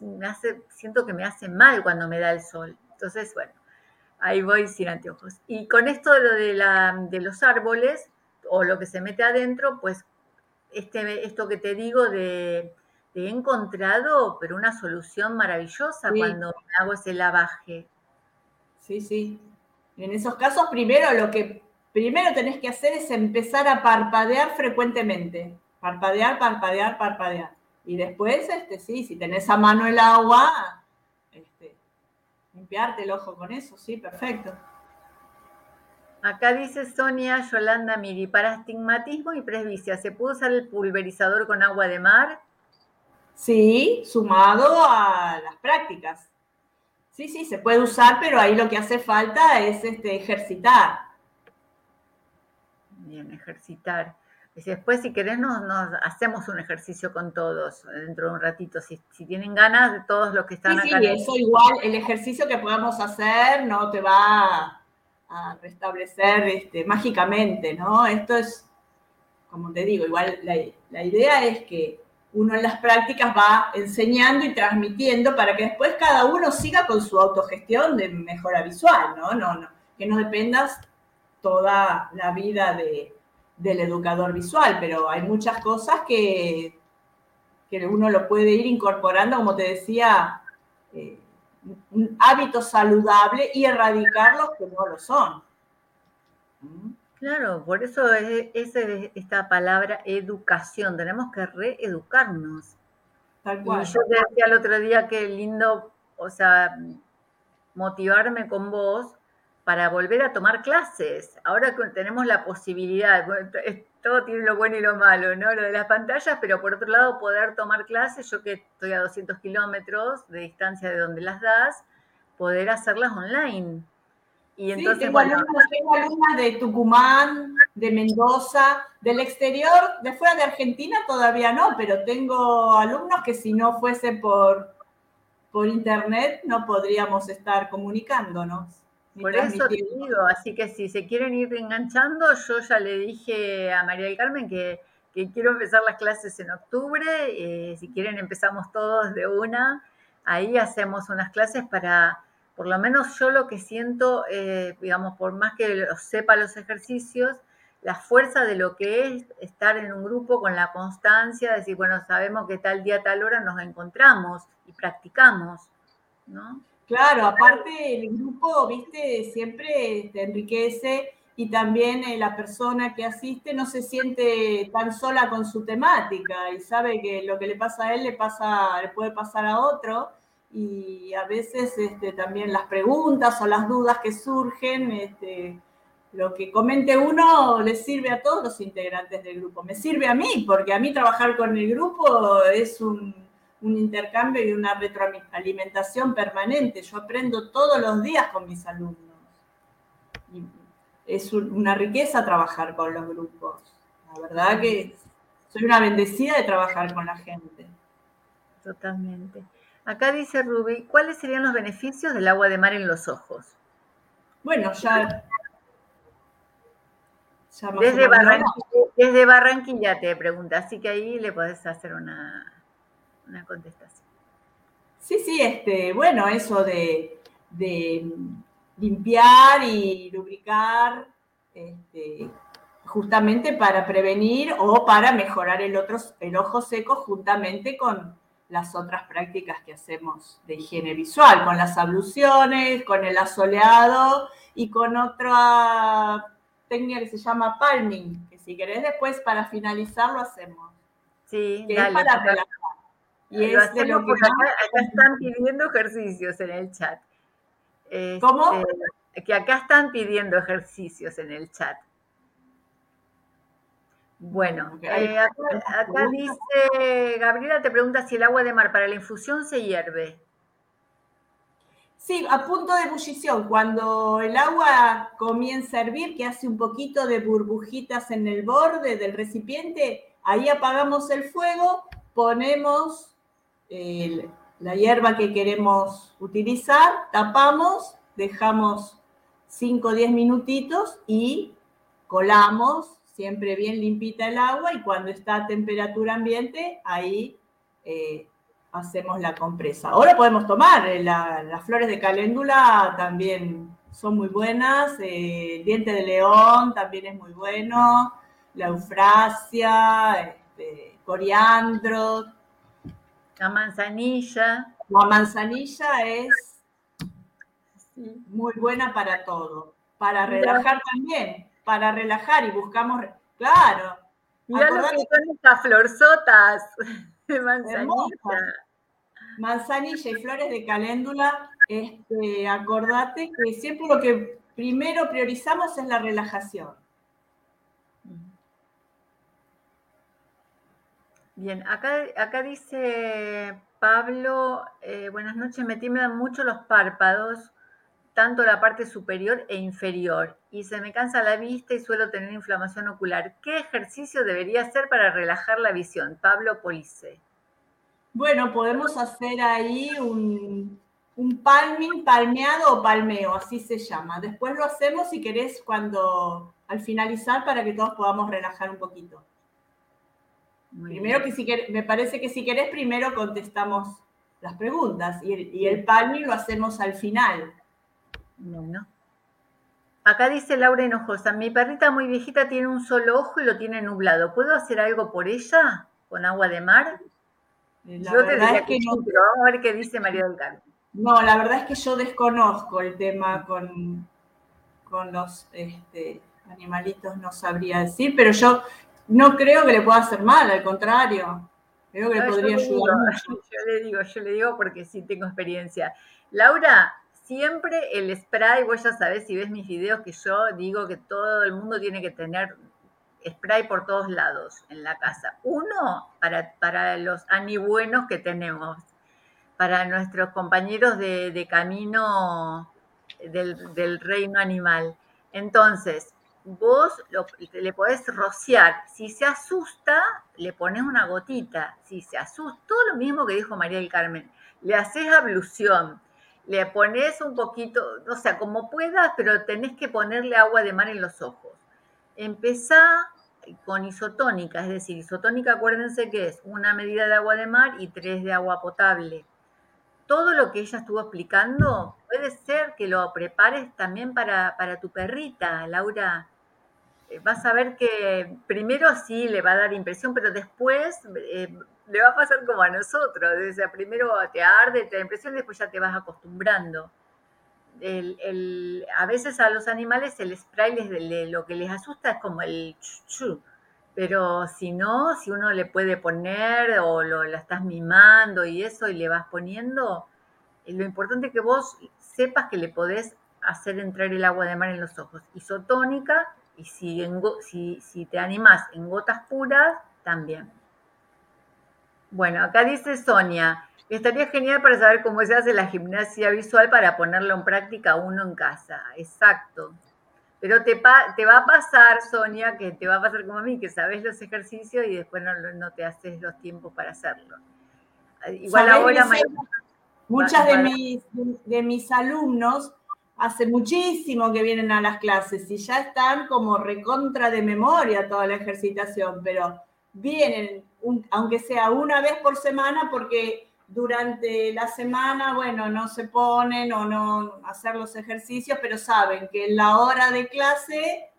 me hace, siento que me hace mal cuando me da el sol. Entonces, bueno, Ahí voy sin anteojos. Y con esto de lo de, la, de los árboles, o lo que se mete adentro, pues este, esto que te digo de, he encontrado, pero una solución maravillosa cuando hago ese lavaje. Sí, sí. En esos casos, primero lo que primero tenés que hacer es empezar a parpadear frecuentemente. Parpadear, parpadear, parpadear. Y después, este, sí, si tenés a mano el agua, limpiarte el ojo con eso, sí, perfecto. Acá dice Sonia Yolanda Miri, para astigmatismo y presbicia, ¿se puede usar el pulverizador con agua de mar? Sí, sumado a las prácticas. Sí, sí, se puede usar, pero ahí lo que hace falta es este, ejercitar. Bien, ejercitar. Después, si querés, nos, hacemos un ejercicio con todos dentro de un ratito. Si, tienen ganas, de todos los que están acá. Sí, eso igual, el ejercicio que podamos hacer no te va a restablecer este, mágicamente, ¿no? Esto es, como te digo, igual la, la idea es que uno en las prácticas va enseñando y transmitiendo para que después cada uno siga con su autogestión de mejora visual, ¿no? No, no, que no dependas toda la vida de del educador visual, pero hay muchas cosas que, que uno lo puede ir incorporando, como te decía, eh, un hábito saludable y erradicar los que no lo son. Claro, por eso es, esta palabra educación, tenemos que reeducarnos. Tal cual. Y yo te decía el otro día que lindo, o sea, motivarme con vos para volver a tomar clases. Ahora que tenemos la posibilidad, todo tiene lo bueno y lo malo, ¿no? Lo de las pantallas, pero por otro lado poder tomar clases, yo que estoy a 200 kilómetros de distancia de donde las das, poder hacerlas online. Y entonces, tengo, alumnas, de Tucumán, de Mendoza, del exterior, de fuera de Argentina todavía no, pero tengo alumnos que si no fuese por, por internet no podríamos estar comunicándonos. Por eso te digo, así que si se quieren ir enganchando, yo ya le dije a María del Carmen que, quiero empezar las clases en octubre, eh, si quieren empezamos todos de una, ahí hacemos unas clases para por lo menos yo lo que siento, eh, digamos, por más que sepa los ejercicios, la fuerza de lo que es estar en un grupo con la constancia, de decir, bueno, sabemos que tal día, tal hora nos encontramos y practicamos, ¿no? Claro, aparte el grupo, viste, siempre te enriquece y también eh, la persona que asiste no se siente tan sola con su temática y sabe que lo que le pasa a él le pasa, le puede pasar a otro y a veces este, también las preguntas o las dudas que surgen, este, lo que comente uno le sirve a todos los integrantes del grupo. Me sirve a mí, porque a mí trabajar con el grupo es un, un intercambio y una retroalimentación permanente. Yo aprendo todos los días con mis alumnos. Y es una riqueza trabajar con los grupos. La verdad que soy una bendecida de trabajar con la gente. Totalmente. Acá dice Ruby, ¿cuáles serían los beneficios del agua de mar en los ojos? Bueno, ya... desde, Barranquilla, te pregunta, así que ahí le podés hacer una, contestación. Sí, sí, este, bueno, eso de, limpiar y lubricar, este, justamente para prevenir o para mejorar el, otro, el ojo seco juntamente con, las otras prácticas que hacemos de higiene visual, con las abluciones, con el asoleado y con otra técnica que se llama palming, que si querés después para finalizar lo hacemos. Sí, es para relajar. Y es de lo que acá, están pidiendo ejercicios en el chat. ¿Cómo? Este, que acá están pidiendo ejercicios en el chat. Bueno, eh, acá, dice, Gabriela te pregunta si el agua de mar para la infusión se hierve. Sí, a punto de ebullición. Cuando el agua comienza a hervir, que hace un poquito de burbujitas en el borde del recipiente, ahí apagamos el fuego, ponemos la hierba que queremos utilizar, tapamos, dejamos 5 o 10 minutitos y colamos siempre bien limpita el agua y cuando está a temperatura ambiente, ahí eh, hacemos la compresa. Ahora podemos tomar, eh, las flores de caléndula también son muy buenas, eh, el diente de león también es muy bueno, la eufrasia, este, coriandro. La manzanilla. La manzanilla es muy buena para todo, para relajar también para relajar y buscamos, claro. Mira lo que son estas florzotas de manzanilla. Manzanilla y flores de caléndula, este, acordate que siempre lo que primero priorizamos es la relajación. Bien, acá, acá dice Pablo, eh, buenas noches, me tiemblan mucho los párpados tanto la parte superior e inferior y se me cansa la vista y suelo tener inflamación ocular. ¿Qué ejercicio debería hacer para relajar la visión? Pablo Police. Bueno, podemos hacer ahí un, un palming, palmeado o palmeo, así se llama. Después lo hacemos si querés cuando al finalizar para que todos podamos relajar un poquito. primero que si me parece que si querés primero contestamos las preguntas y el, y el palming lo hacemos al final. Bueno. Acá dice Laura Hinojosa, mi perrita muy viejita tiene un solo ojo y lo tiene nublado. ¿Puedo hacer algo por ella con agua de mar? yo te diría que, no. vamos a ver qué dice María del Carmen. No, la verdad es que yo desconozco el tema con, con los este, animalitos, no sabría decir, pero yo no creo que le pueda hacer mal, al contrario. Creo que le podría ayudar mucho. Yo le digo, yo le digo porque sí tengo experiencia. Laura, siempre el spray, vos ya sabés si ves mis videos que yo digo que todo el mundo tiene que tener spray por todos lados en la casa. Uno, para, para los anibuenos que tenemos, para nuestros compañeros de, camino del, reino animal. Entonces, vos le podés rociar. Si se asusta, le pones una gotita. Si se asusta, todo lo mismo que dijo María del Carmen. Le haces ablución, le pones un poquito, o sea, como puedas, pero tenés que ponerle agua de mar en los ojos. Empezá con isotónica, es decir, isotónica, acuérdense que es una medida de agua de mar y tres de agua potable todo lo que ella estuvo explicando, puede ser que lo prepares también para, tu perrita, Laura. Eh, vas a ver que primero sí le va a dar impresión, pero después eh, le va a pasar como a nosotros. O primero te arde, te da impresión, después ya te vas acostumbrando. a veces a los animales el spray les, lo que les asusta es como el chuchu pero si no, si uno le puede poner o lo, la estás mimando y eso y le vas poniendo, eh, lo importante es que vos sepas que le podés hacer entrar el agua de mar en los ojos. Isotónica y si, si, si te animás en gotas puras, también. Bueno, acá dice Sonia, estaría genial para saber cómo se hace la gimnasia visual para ponerlo en práctica uno en casa. Exacto. Pero te, te va a pasar, Sonia, que te va a pasar como a mí, que sabes los ejercicios y después no, te haces los tiempos para hacerlo. Igual ahora... Muchas de mis, de mis alumnos hace muchísimo que vienen a las clases y ya están como recontra de memoria toda la ejercitación, pero vienen, aunque sea una vez por semana, porque durante la semana, bueno, no se ponen o no hacer los ejercicios, pero saben que en la hora de clase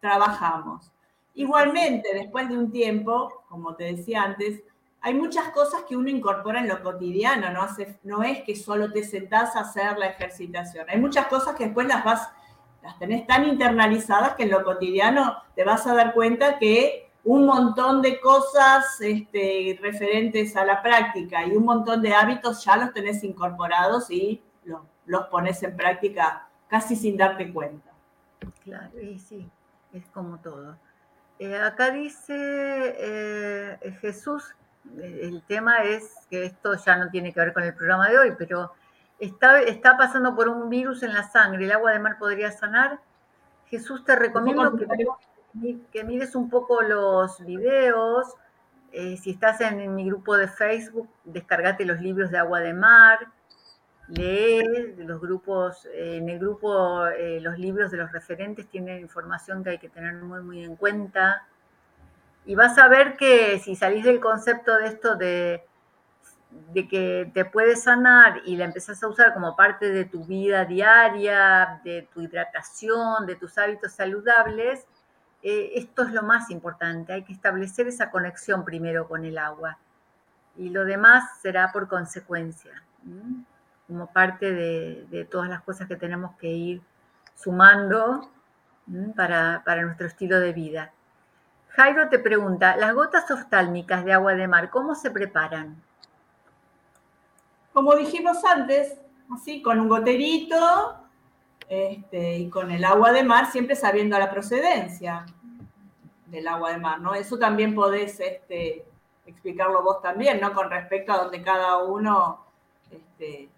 trabajamos. Igualmente, después de un tiempo, como te decía antes, hay muchas cosas que uno incorpora en lo cotidiano, no, es que solo te sentás a hacer la ejercitación. Hay muchas cosas que después las vas, las tenés tan internalizadas que en lo cotidiano te vas a dar cuenta que un montón de cosas este, referentes a la práctica y un montón de hábitos ya los tenés incorporados y los, pones en práctica casi sin darte cuenta. Claro, y sí, es como todo. Eh, acá dice eh, Jesús, el tema es que esto ya no tiene que ver con el programa de hoy, pero está, está pasando por un virus en la sangre, ¿el agua de mar podría sanar? Jesús, te recomiendo que que mires un poco los videos. Eh, si estás en, mi grupo de Facebook, descargate los libros de agua de mar, lee los grupos, eh, en el grupo eh, los libros de los referentes tienen información que hay que tener muy, muy en cuenta. Y vas a ver que si salís del concepto de esto de, de que te puedes sanar y la empezás a usar como parte de tu vida diaria, de tu hidratación, de tus hábitos saludables, eh, esto es lo más importante, hay que establecer esa conexión primero con el agua. Y lo demás será por consecuencia, como parte de, todas las cosas que tenemos que ir sumando para, nuestro estilo de vida. Jairo te pregunta, las gotas oftálmicas de agua de mar, ¿cómo se preparan? Como dijimos antes, así con un goterito, este, y con el agua de mar siempre sabiendo la procedencia del agua de mar, ¿no? Eso también podés este, explicarlo vos también, ¿no? Con respecto a donde cada uno este,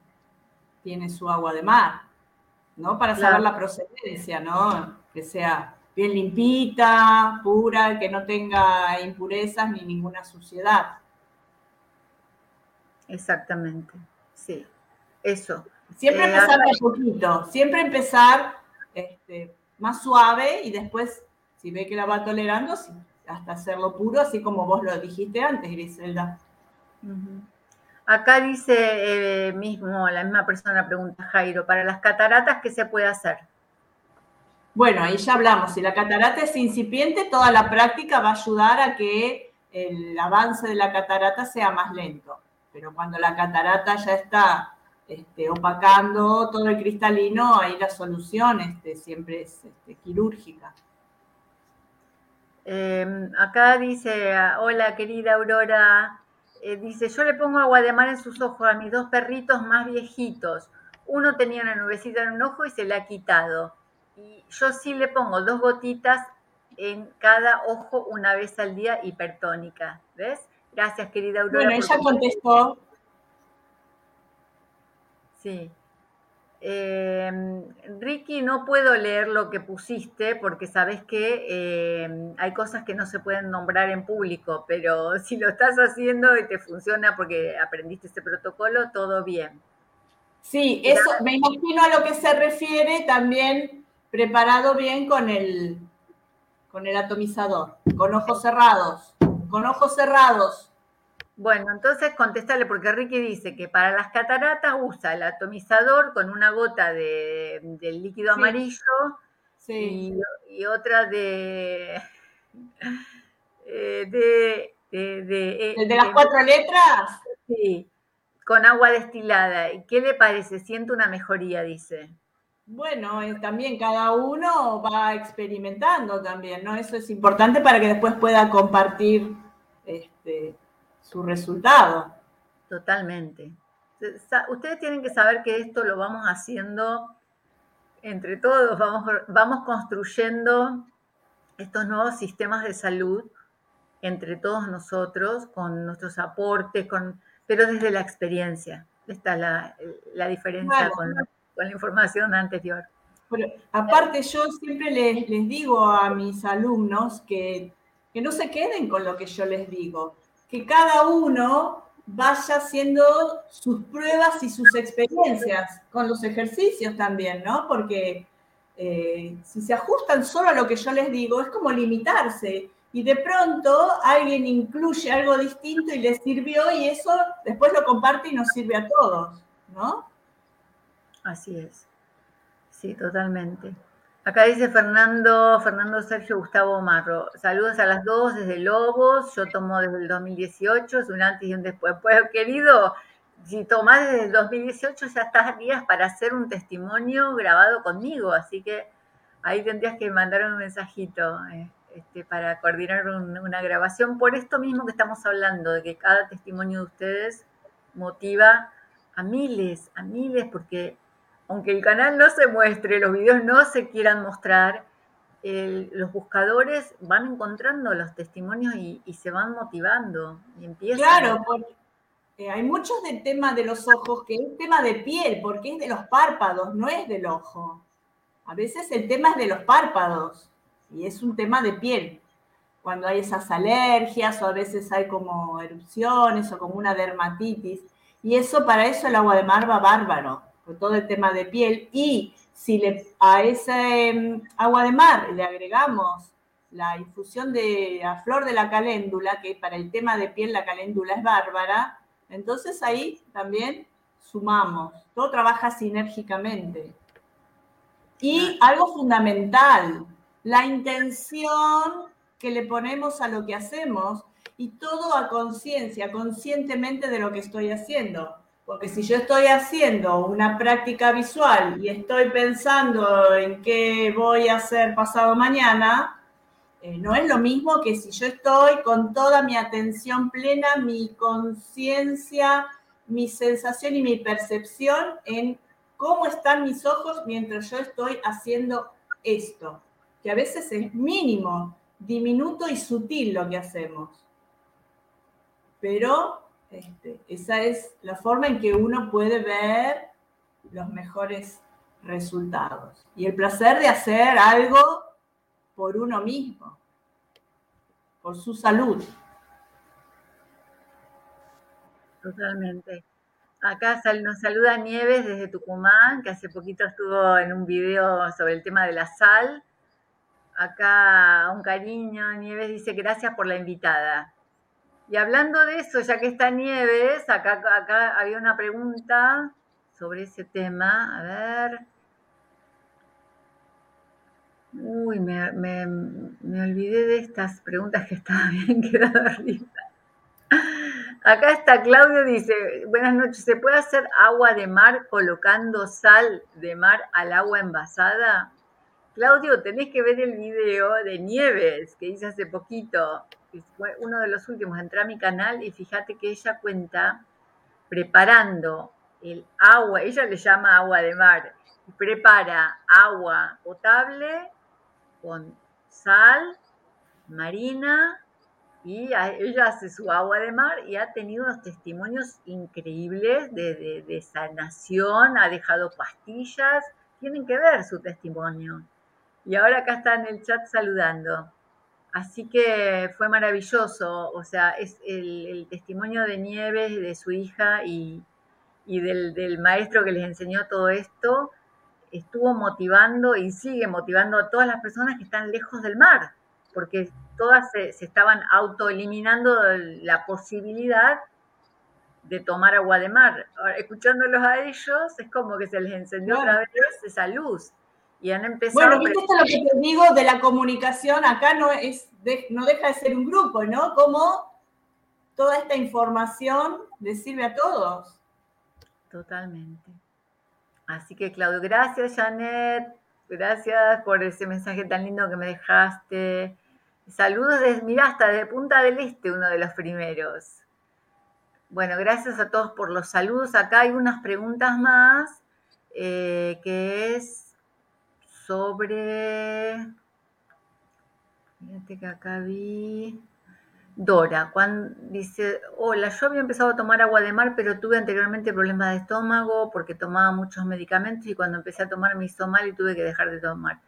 tiene su agua de mar, ¿no? Para saber la procedencia, ¿no? Que sea bien limpita, pura, que no tenga impurezas ni ninguna suciedad. Exactamente, sí, eso. Siempre eh, empezar de poquito, siempre empezar este, más suave y después, si ve que la va tolerando, hasta hacerlo puro, así como vos lo dijiste antes, Griselda. Acá dice eh, mismo, la misma persona pregunta, Jairo, para las cataratas, ¿qué se puede hacer? Bueno, ahí ya hablamos, si la catarata es incipiente, toda la práctica va a ayudar a que el avance de la catarata sea más lento. Pero cuando la catarata ya está este, opacando todo el cristalino, ahí la solución este, siempre es este, quirúrgica. Em, acá dice, hola querida Aurora, eh, dice, yo le pongo agua de mar en sus ojos a mis dos perritos más viejitos. Uno tenía una nubecita en un ojo y se le ha quitado. Y yo sí le pongo dos gotitas en cada ojo una vez al día hipertónica. ¿Ves? Gracias, querida Aurora. Bueno, ella contestó Sí. Eh, Ricky, no puedo leer lo que pusiste porque sabes que eh, hay cosas que no se pueden nombrar en público, pero si lo estás haciendo y te funciona porque aprendiste ese protocolo, todo bien. Sí, eso me imagino a lo que se refiere también preparado bien con el, con el atomizador, con ojos cerrados, con ojos cerrados. Bueno, entonces contestale, porque Ricky dice que para las cataratas usa el atomizador con una gota de, del líquido amarillo Y, otra de, eh, de, de, ¿El de las cuatro letras? Sí, con agua destilada. ¿Y qué le parece? Siento una mejoría, dice. Bueno, también cada uno va experimentando también, ¿no? Eso es importante para que después pueda compartir este, su resultado. Totalmente. Ustedes tienen que saber que esto lo vamos haciendo entre todos, vamos, vamos construyendo estos nuevos sistemas de salud entre todos nosotros, con nuestros aportes, con, pero desde la experiencia. Esta es la, diferencia con, la, información anterior. aparte, yo siempre les, digo a mis alumnos que, que no se queden con lo que yo les digo que cada uno vaya haciendo sus pruebas y sus experiencias con los ejercicios también, ¿no? Porque eh, si se ajustan solo a lo que yo les digo, es como limitarse. Y de pronto alguien incluye algo distinto y le sirvió y eso después lo comparte y nos sirve a todos, ¿no? Así es. Sí, totalmente. Acá dice Fernando, Fernando Sergio Gustavo Marro. Saludos a las dos desde Lobos. Yo tomo desde el 2018, es un antes y un después. Pues, querido, si tomás desde el 2018 ya estás días para hacer un testimonio grabado conmigo, así que ahí tendrías que mandar un mensajito eh, este, para coordinar una grabación. Por esto mismo que estamos hablando, de que cada testimonio de ustedes motiva a miles, a miles, porque aunque el canal no se muestre, los videos no se quieran mostrar, los buscadores van encontrando los testimonios y, se van motivando y empiezan. Claro, porque eh, hay muchos del tema de los ojos que es tema de piel, porque es de los párpados, no es del ojo. A veces el tema es de los párpados y es un tema de piel. Cuando hay esas alergias o a veces hay como erupciones o como una dermatitis. Y eso para eso el agua de mar va bárbaro por todo el tema de piel, y si le, a ese em, agua de mar le agregamos la infusión de la flor de la caléndula, que para el tema de piel la caléndula es bárbara, entonces ahí también sumamos, todo trabaja sinérgicamente. Y algo fundamental, la intención que le ponemos a lo que hacemos y todo a conciencia, conscientemente de lo que estoy haciendo. Porque si yo estoy haciendo una práctica visual y estoy pensando en qué voy a hacer pasado mañana, eh, no es lo mismo que si yo estoy con toda mi atención plena, mi conciencia, mi sensación y mi percepción en cómo están mis ojos mientras yo estoy haciendo esto, que a veces es mínimo, diminuto y sutil lo que hacemos. Pero este, esa es la forma en que uno puede ver los mejores resultados. Y el placer de hacer algo por uno mismo, por su salud. Totalmente. Acá nos saluda Nieves desde Tucumán, que hace poquito estuvo en un video sobre el tema de la sal. Acá un cariño, Nieves dice gracias por la invitada. Y hablando de eso, ya que está Nieves, acá, acá había una pregunta sobre ese tema. A ver. Uy, me, olvidé de estas preguntas que estaban bien quedado arriba. Acá está Claudio, dice, buenas noches, ¿se puede hacer agua de mar colocando sal de mar al agua envasada? Claudio, tenés que ver el video de Nieves que hice hace poquito fue uno de los últimos, entré a mi canal y fíjate que ella cuenta preparando el agua, ella le llama agua de mar, prepara agua potable con sal marina y ella hace su agua de mar y ha tenido unos testimonios increíbles de, sanación, ha dejado pastillas, tienen que ver su testimonio. Y ahora acá está en el chat saludando. Así que fue maravilloso, o sea, es el, testimonio de Nieves, de su hija y, del, del, maestro que les enseñó todo esto, estuvo motivando y sigue motivando a todas las personas que están lejos del mar, porque todas se, estaban autoeliminando la posibilidad de tomar agua de mar. escuchándolos a ellos, es como que se les encendió otra vez esa luz. Y han empezado. Bueno, viste esto lo que te digo de la comunicación, acá no, es, no deja de ser un grupo, ¿no? Como toda esta información le sirve a todos. Totalmente. Así que, Claudio, gracias, Janet. Gracias por ese mensaje tan lindo que me dejaste. Saludos desde, mira, hasta de Punta del Este, uno de los primeros. Bueno, gracias a todos por los saludos. Acá hay unas preguntas más, eh, que es sobre... Fíjate que acá vi... Dora, cuando dice, hola, yo había empezado a tomar agua de mar, pero tuve anteriormente problemas de estómago porque tomaba muchos medicamentos y cuando empecé a tomar me hizo mal y tuve que dejar de tomar.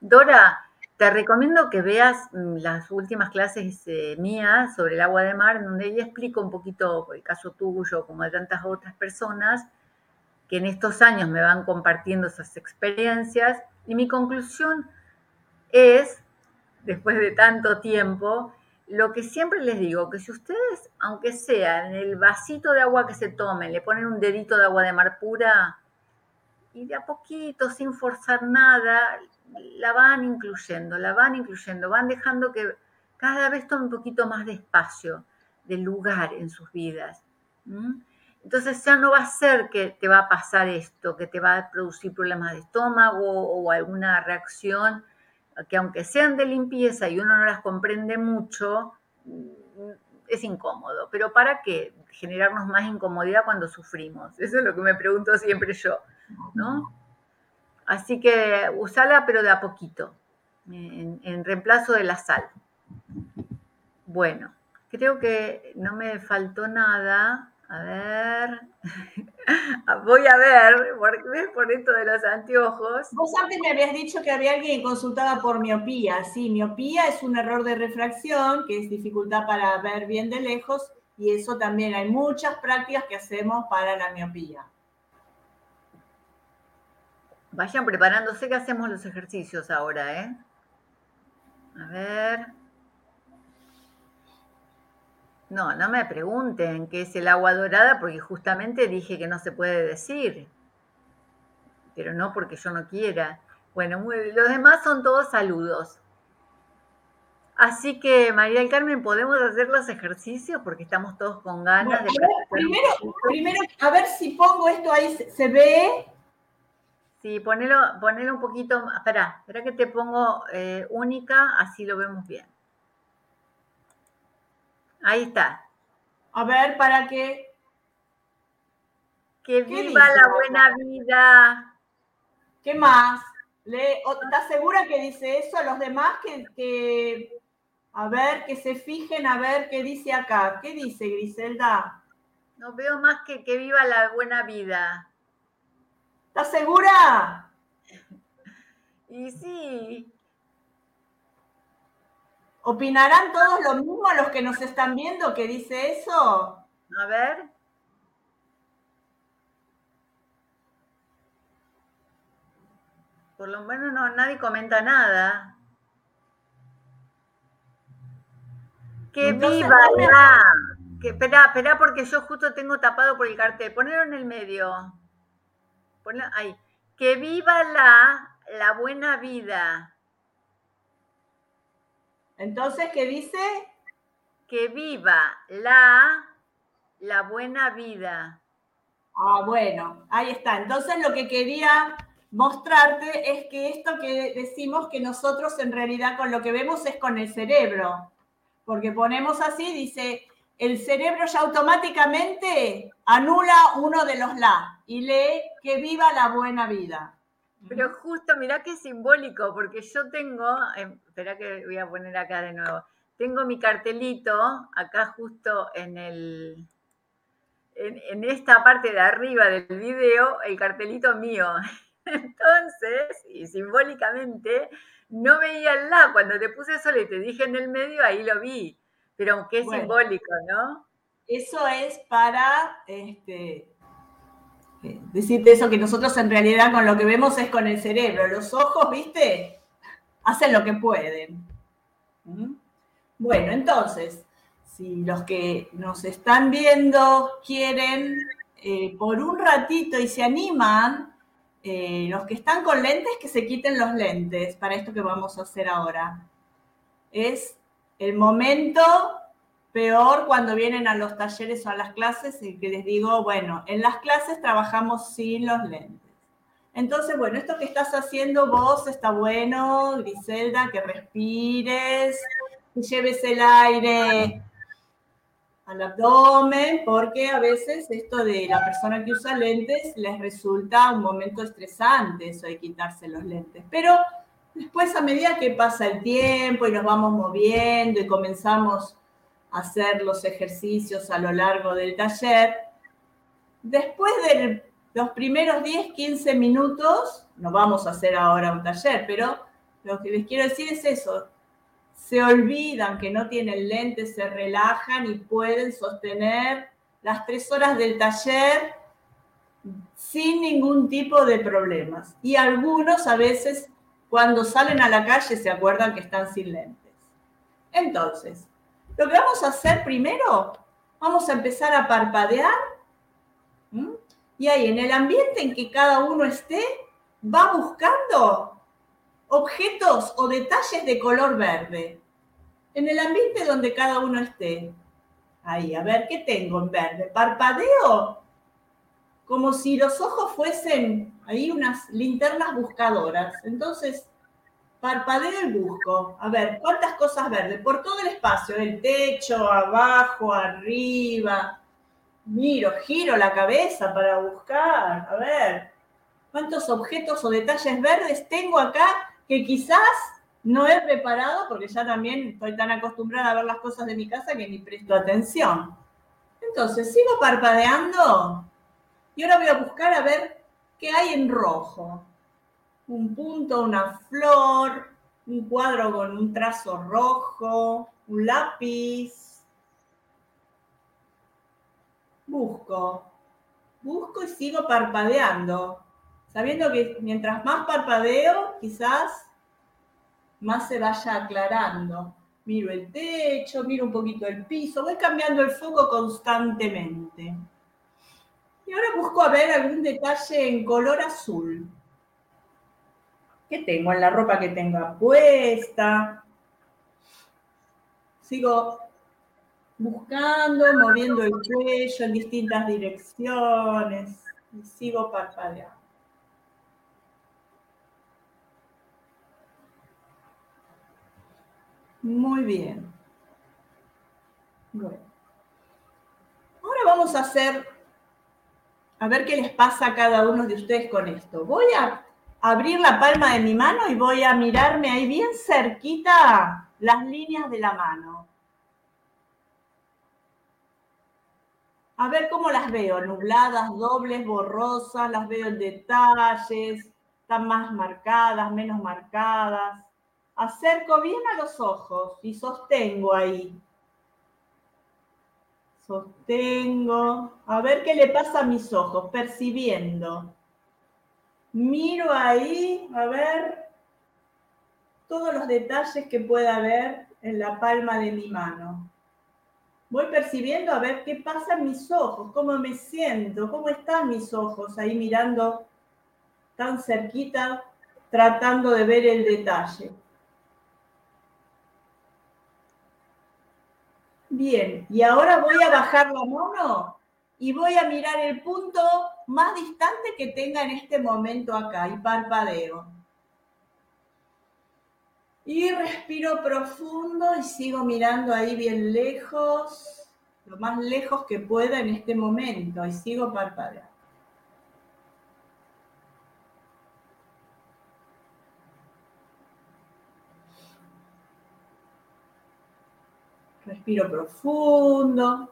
Dora, te recomiendo que veas las últimas clases eh, mías sobre el agua de mar, donde ella explica un poquito el caso tuyo, como de tantas otras personas, que en estos años me van compartiendo esas experiencias. Y mi conclusión es, después de tanto tiempo, lo que siempre les digo, que si ustedes, aunque sea en el vasito de agua que se tomen, le ponen un dedito de agua de mar pura, y de a poquito, sin forzar nada, la van incluyendo, la van incluyendo, van dejando que cada vez tome un poquito más de espacio, de lugar en sus vidas. Entonces ya no va a ser que te va a pasar esto, que te va a producir problemas de estómago o alguna reacción, que aunque sean de limpieza y uno no las comprende mucho, es incómodo. Pero ¿para qué generarnos más incomodidad cuando sufrimos? Eso es lo que me pregunto siempre yo, ¿no? Así que usala, pero de a poquito, en, reemplazo de la sal. Bueno, creo que no me faltó nada. A ver, voy a ver, porque por esto de los anteojos. Vos antes me habías dicho que había alguien que consultaba por miopía. Sí, miopía es un error de refracción, que es dificultad para ver bien de lejos, y eso también hay muchas prácticas que hacemos para la miopía. Vayan preparándose que hacemos los ejercicios ahora, ¿eh? A ver. No, no me pregunten qué es el agua dorada porque justamente dije que no se puede decir. Pero no porque yo no quiera. Bueno, los demás son todos saludos. Así que, María del Carmen, ¿podemos hacer los ejercicios? Porque estamos todos con ganas de... primero, primero, a ver si pongo esto ahí, ¿se ve? Sí, ponelo, ponelo un poquito, espera, espera que te pongo eh, única, así lo vemos bien. Ahí está. A ver, para que... Que viva la buena vida. ¿Qué más? ¿Estás segura que dice eso? Los demás que, a ver, que se fijen a ver qué dice acá. ¿Qué dice Griselda? No veo más que que viva la buena vida. ¿Estás segura? Y sí. ¿Opinarán todos lo mismo los que nos están viendo que dice eso? A ver. Por lo menos no, nadie comenta nada. ¡Que viva la! Que, espera, espera, porque yo justo tengo tapado por el cartel. Ponelo en el medio ahí. Que viva la, la buena vida. Entonces, ¿qué dice? Que viva la, la buena vida. Ah, bueno, ahí está. Entonces lo que quería mostrarte es que esto que decimos que nosotros en realidad con lo que vemos es con el cerebro. Porque ponemos así, dice, el cerebro ya automáticamente anula uno de los la y lee que viva la buena vida. Pero justo, mirá qué simbólico, porque yo tengo, em, espera que voy a poner acá de nuevo, tengo mi cartelito acá justo en el, en, esta parte de arriba del video, el cartelito mío. Entonces, y simbólicamente, no veía el la. Cuando te puse eso y te dije en el medio, ahí lo vi. Pero qué simbólico, ¿no? Eso es para este, eh, decirte eso que nosotros en realidad con lo que vemos es con el cerebro. Los ojos, ¿viste? Hacen lo que pueden. ¿Mm? Bueno, entonces, si los que nos están viendo quieren eh, por un ratito y se animan, eh, los que están con lentes, que se quiten los lentes para esto que vamos a hacer ahora. Es el momento peor cuando vienen a los talleres o a las clases y que les digo, bueno, en las clases trabajamos sin los lentes. Entonces, bueno, esto que estás haciendo vos está bueno, Griselda, que respires, que lleves el aire al abdomen, porque a veces esto de la persona que usa lentes les resulta un momento estresante, eso de quitarse los lentes. Pero después, a medida que pasa el tiempo y nos vamos moviendo y comenzamos hacer los ejercicios a lo largo del taller, después de los primeros 10, 15 minutos, no vamos a hacer ahora un taller, pero lo que les quiero decir es eso, se olvidan que no tienen lentes, se relajan y pueden sostener las tres horas del taller sin ningún tipo de problemas. Y algunos a veces cuando salen a la calle se acuerdan que están sin lentes. Entonces, lo que vamos a hacer primero, vamos a empezar a parpadear. Y ahí, en el ambiente en que cada uno esté, va buscando objetos o detalles de color verde. En el ambiente donde cada uno esté. Ahí, a ver, ¿qué tengo en verde? Parpadeo como si los ojos fuesen ahí unas linternas buscadoras. Entonces, parpadeo y busco. A ver, ¿cuántas cosas verdes? Por todo el espacio, el techo, abajo, arriba. Miro, giro la cabeza para buscar. A ver, ¿cuántos objetos o detalles verdes tengo acá que quizás no he preparado porque ya también estoy tan acostumbrada a ver las cosas de mi casa que ni presto atención. Entonces, sigo parpadeando y ahora voy a buscar a ver qué hay en rojo. Un punto, una flor, un cuadro con un trazo rojo, un lápiz. Busco, busco y sigo parpadeando sabiendo que mientras más parpadeo, quizás más se vaya aclarando. Miro el techo, miro un poquito el piso, voy cambiando el foco constantemente. Y ahora busco a ver algún detalle en color azul. ¿Qué tengo en la ropa que tenga puesta? Sigo buscando, moviendo el cuello en distintas direcciones y sigo parpadeando. Muy bien. Bueno. Ahora vamos a hacer, a ver qué les pasa a cada uno de ustedes con esto. Voy a abrir la palma de mi mano y voy a mirarme ahí bien cerquita las líneas de la mano. A ver cómo las veo, nubladas, dobles, borrosas, las veo en detalles, están más marcadas, menos marcadas acerco bien a los ojos y sostengo ahí. Sostengo. A ver qué le pasa a mis ojos, percibiendo. Miro ahí, a ver todos los detalles que pueda haber en la palma de mi mano. Voy percibiendo a ver qué pasa en mis ojos, cómo me siento, cómo están mis ojos ahí mirando tan cerquita, tratando de ver el detalle. Bien, y ahora voy a bajar la mano y voy a mirar el punto más distante que tenga en este momento acá y parpadeo. Y respiro profundo y sigo mirando ahí bien lejos, lo más lejos que pueda en este momento y sigo parpadeando. Respiro profundo.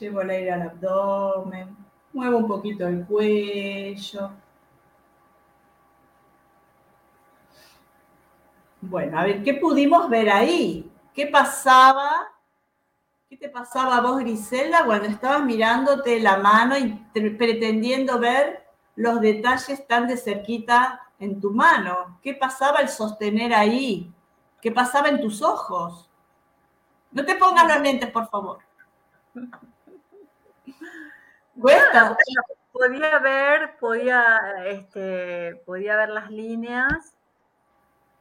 Llevo el aire al abdomen. Muevo un poquito el cuello. Bueno, a ver, ¿qué pudimos ver ahí? ¿Qué pasaba? ¿Qué te pasaba a vos, Griselda, cuando estabas mirándote la mano y pretendiendo ver los detalles tan de cerquita en tu mano? ¿Qué pasaba al sostener ahí? ¿Qué pasaba en tus ojos? No te pongas los lentes, por favor. Podía ver, podía, este, podía ver las líneas.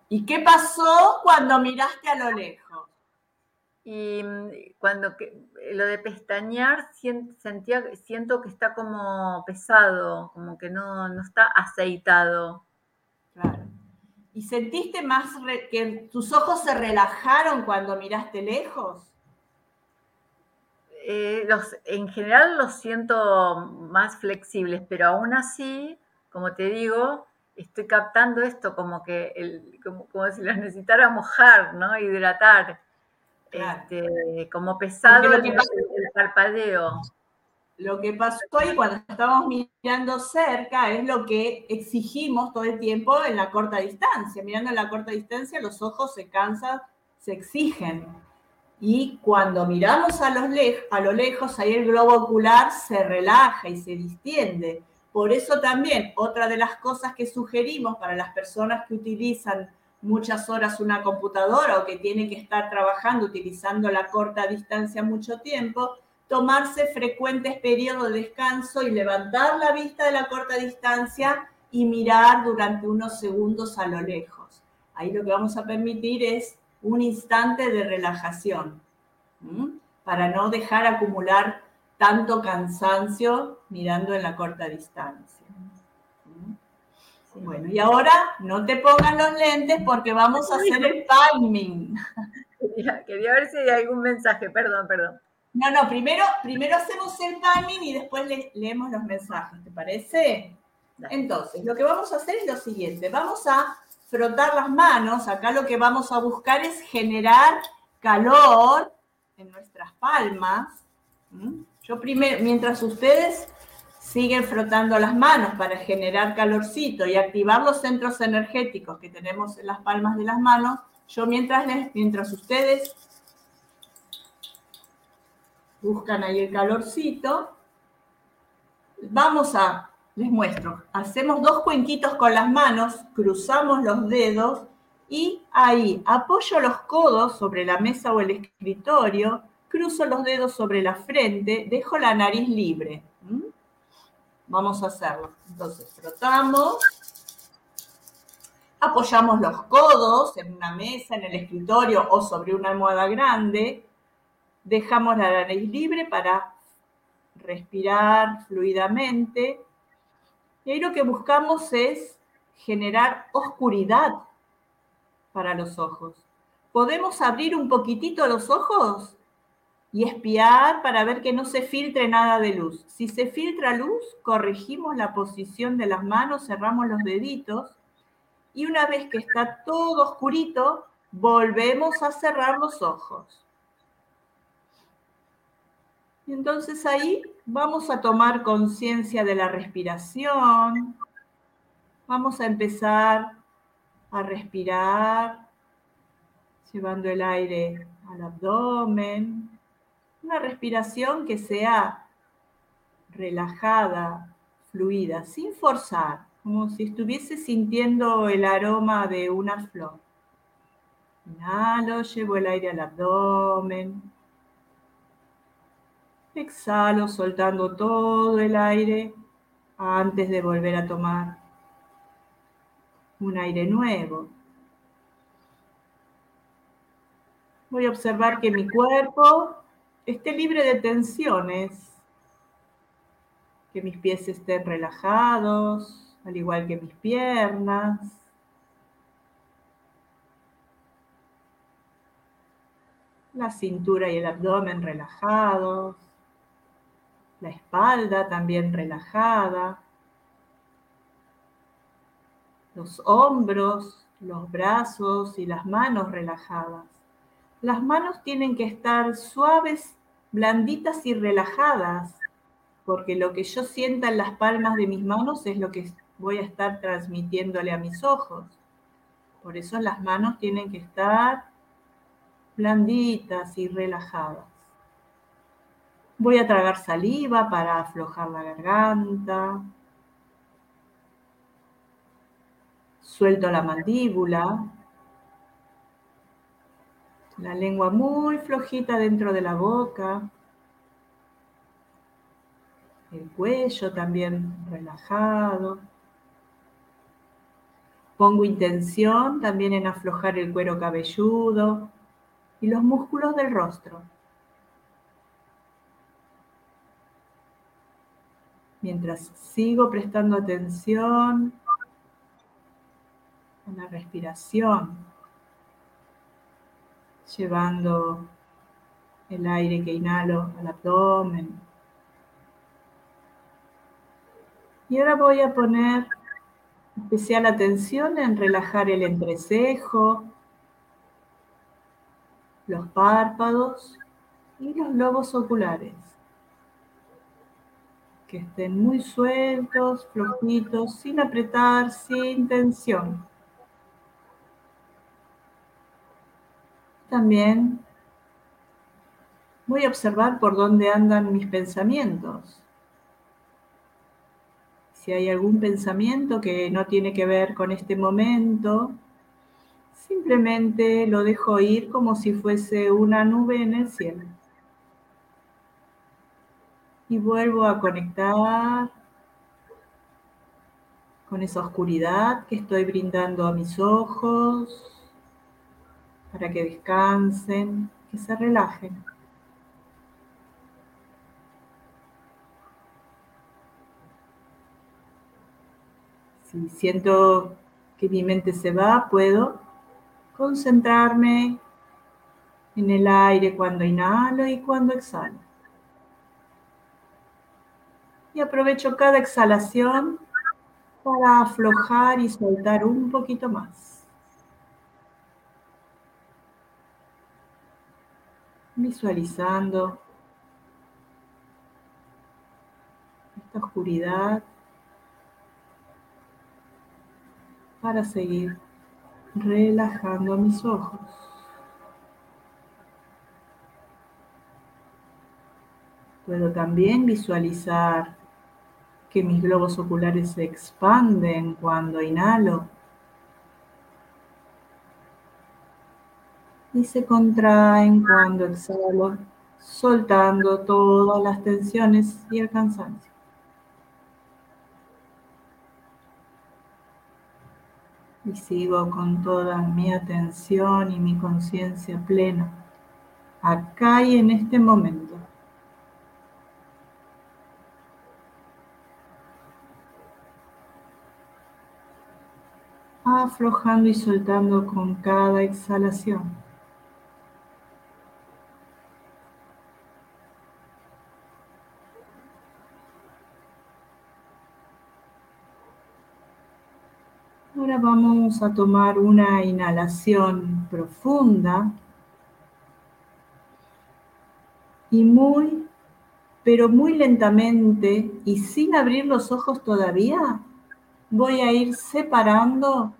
¿Y qué pasó cuando miraste a lo lejos? Y mm, cuando lo de pestañear sentía, siento que está como pesado, como que no, no está aceitado. Claro. ¿Y sentiste más que tus ojos se relajaron cuando miraste lejos? Eh, los, en general los siento más flexibles, pero aún así, como te digo, estoy captando esto como que el, como, si los necesitara mojar, ¿no? Hidratar. Este, como pesado el, el, parpadeo. Lo que pasó ahí cuando estamos mirando cerca es lo que exigimos todo el tiempo en la corta distancia. Mirando en la corta distancia, los ojos se cansan, se exigen. Y cuando miramos a, los a lo lejos, ahí el globo ocular se relaja y se distiende. Por eso también otra de las cosas que sugerimos para las personas que utilizan muchas horas una computadora o que tienen que estar trabajando utilizando la corta distancia mucho tiempo, tomarse frecuentes periodos de descanso y levantar la vista de la corta distancia y mirar durante unos segundos a lo lejos. Ahí lo que vamos a permitir es un instante de relajación, para no dejar acumular tanto cansancio mirando en la corta distancia. Bueno, y ahora no te pongan los lentes porque vamos a hacer el palming. Quería, ver si hay algún mensaje, perdón, perdón. No, no, primero, primero hacemos el palming y después leemos los mensajes, ¿te parece? Entonces, lo que vamos a hacer es lo siguiente, vamos a frotar las manos, acá lo que vamos a buscar es generar calor en nuestras palmas. Yo primero, mientras ustedes siguen frotando las manos para generar calorcito y activar los centros energéticos que tenemos en las palmas de las manos, yo mientras, mientras ustedes buscan ahí el calorcito, vamos a les muestro. Hacemos dos cuenquitos con las manos, cruzamos los dedos y ahí apoyo los codos sobre la mesa o el escritorio, cruzo los dedos sobre la frente, dejo la nariz libre. ¿Mm? Vamos a hacerlo. Entonces, frotamos, apoyamos los codos en una mesa, en el escritorio o sobre una almohada grande, dejamos la nariz libre para respirar fluidamente y ahí lo que buscamos es generar oscuridad para los ojos. Podemos abrir un poquitito los ojos y espiar para ver que no se filtre nada de luz. Si se filtra luz, corregimos la posición de las manos, cerramos los deditos y una vez que está todo oscurito, volvemos a cerrar los ojos. Y entonces ahí vamos a tomar conciencia de la respiración. Vamos a empezar a respirar, llevando el aire al abdomen. Una respiración que sea relajada, fluida, sin forzar, como si estuviese sintiendo el aroma de una flor. Inhalo, llevo el aire al abdomen. Exhalo soltando todo el aire antes de volver a tomar un aire nuevo. Voy a observar que mi cuerpo esté libre de tensiones, que mis pies estén relajados, al igual que mis piernas. La cintura y el abdomen relajados la espalda también relajada, los hombros, los brazos y las manos relajadas. las manos tienen que estar suaves, blanditas y relajadas, porque lo que yo sienta en las palmas de mis manos es lo que voy a estar transmitiéndole a mis ojos. Por eso las manos tienen que estar blanditas y relajadas. Voy a tragar saliva para aflojar la garganta. Suelto la mandíbula. La lengua muy flojita dentro de la boca. El cuello también relajado. Pongo intención también en aflojar el cuero cabelludo y los músculos del rostro. Mientras sigo prestando atención a la respiración, llevando el aire que inhalo al abdomen. Y ahora voy a poner especial atención en relajar el entrecejo, los párpados y los globos oculares. Que estén muy sueltos, flojitos, sin apretar, sin tensión. También voy a observar por dónde andan mis pensamientos. Si hay algún pensamiento que no tiene que ver con este momento, Simplemente lo dejo ir como si fuese una nube en el cielo. Y vuelvo a conectar con esa oscuridad que estoy brindando a mis ojos para que descansen, que se relajen. Si siento que mi mente se va, puedo concentrarme en el aire cuando inhalo y cuando exhalo. Y aprovecho cada exhalación para aflojar y soltar un poquito más. Visualizando esta oscuridad para seguir relajando mis ojos. Puedo también visualizar que mis globos oculares se expanden cuando inhalo y se contraen cuando exhalo, soltando todas las tensiones y el cansancio. y sigo con toda mi atención y mi conciencia plena, acá y en este momento. Aflojando y soltando con cada exhalación. Ahora vamos a tomar una inhalación profunda y muy, pero muy lentamente y sin abrir los ojos todavía, voy a ir separando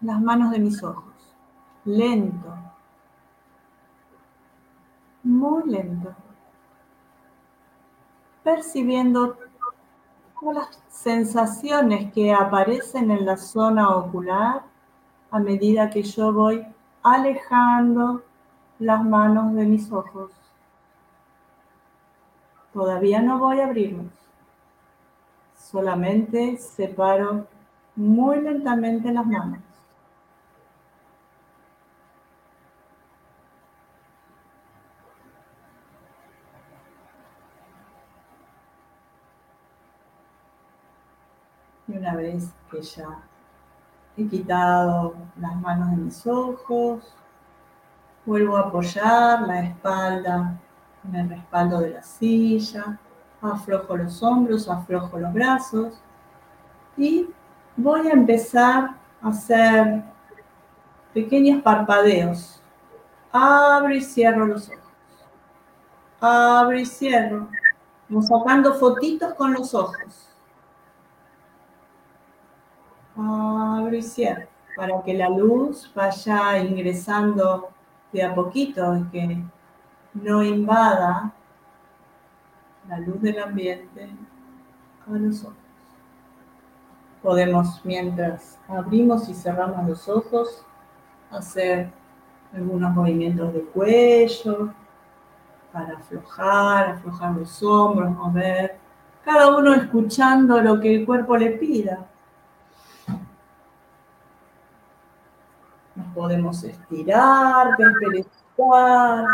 las manos de mis ojos. Lento. Muy lento. Percibiendo las sensaciones que aparecen en la zona ocular a medida que yo voy alejando las manos de mis ojos. Todavía no voy a abrirlos. Solamente separo muy lentamente las manos. una vez que ya he quitado las manos de mis ojos, vuelvo a apoyar la espalda en el respaldo de la silla, aflojo los hombros, aflojo los brazos y voy a empezar a hacer pequeños parpadeos. Abro y cierro los ojos. Abro y cierro. Vamos sacando fotitos con los ojos. Abro y cierro. Para que la luz vaya ingresando de a poquito que no invada la luz del ambiente a los ojos. Podemos, mientras abrimos y cerramos los ojos, hacer algunos movimientos de cuello para aflojar, aflojar los hombros, mover, cada uno escuchando lo que el cuerpo le pida. Podemos estirar, desperezar.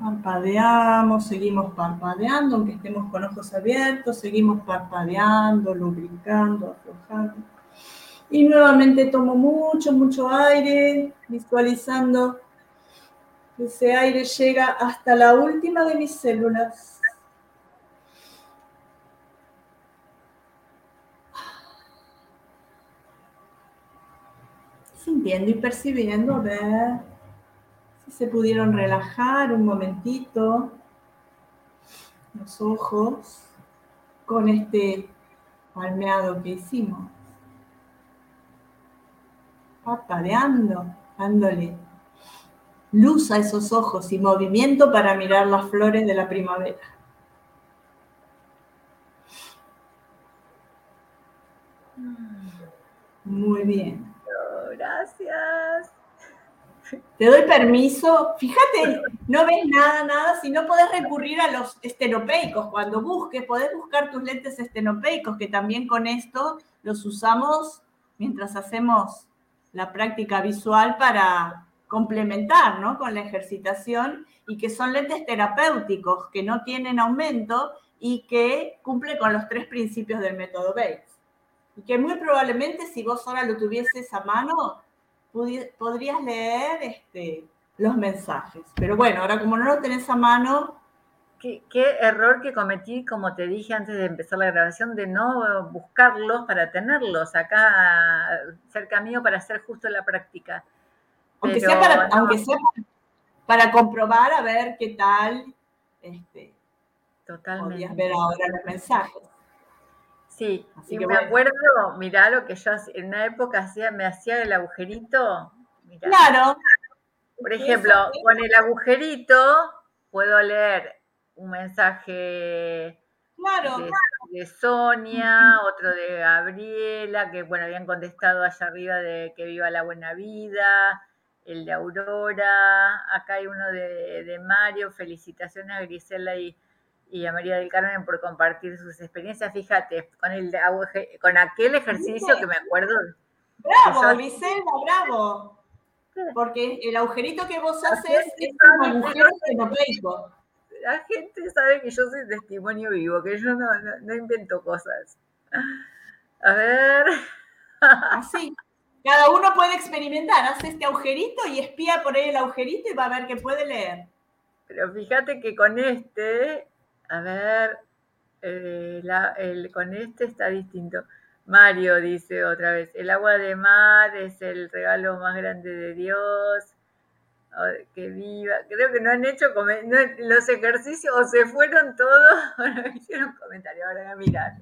Parpadeamos, seguimos parpadeando, aunque estemos con ojos abiertos, seguimos parpadeando, lubricando, aflojando. Y nuevamente tomo mucho, mucho aire, visualizando que ese aire llega hasta la última de mis células. Sintiendo y percibiendo, ver se pudieron relajar un momentito los ojos con este palmeado que hicimos. Parpadeando, dándole luz a esos ojos y movimiento para mirar las flores de la primavera. Muy bien. Gracias. Te doy permiso. Fíjate, no ves nada, nada. Si no podés recurrir a los estenopeicos, cuando busques, podés buscar tus lentes estenopeicos, que también con esto los usamos mientras hacemos la práctica visual para complementar ¿no? con la ejercitación y que son lentes terapéuticos que no tienen aumento y que cumplen con los tres principios del método Bates. Y que muy probablemente si vos ahora lo tuvieses a mano, podrías leer este, los mensajes. Pero bueno, ahora como no lo tenés a mano... ¿Qué, error que cometí, como te dije antes de empezar la grabación, de no buscarlos para tenerlos acá cerca mío para hacer justo la práctica. Aunque, sea para, aunque sea para comprobar a ver qué tal este, Totalmente. podías ver ahora los mensajes. Sí, Así que me acuerdo, mirá lo que yo en una época hacía, me hacía el agujerito. Claro. Por ejemplo, con el agujerito puedo leer un mensaje de, Sonia, otro de Gabriela, que bueno, habían contestado allá arriba de que viva la buena vida, el de Aurora, acá hay uno de, de Mario, felicitaciones a Grisela y y a María del Carmen por compartir sus experiencias. Fíjate, con, el, con aquel ejercicio que me acuerdo. Bravo, Griselda, bravo. Porque el agujerito que vos haces es un agujero estenopeico. La gente sabe que yo soy testimonio vivo, que yo no, no, invento cosas. A ver. Así. Cada uno puede experimentar. Hace este agujerito y espía por ahí el agujerito y va a ver que puede leer. Pero fíjate que con este a ver, eh, con este está distinto. Mario dice otra vez, el agua de mar es el regalo más grande de Dios. que viva. Creo que no han hecho los ejercicios o se fueron todos o no hicieron comentarios. Ahora voy a mirar.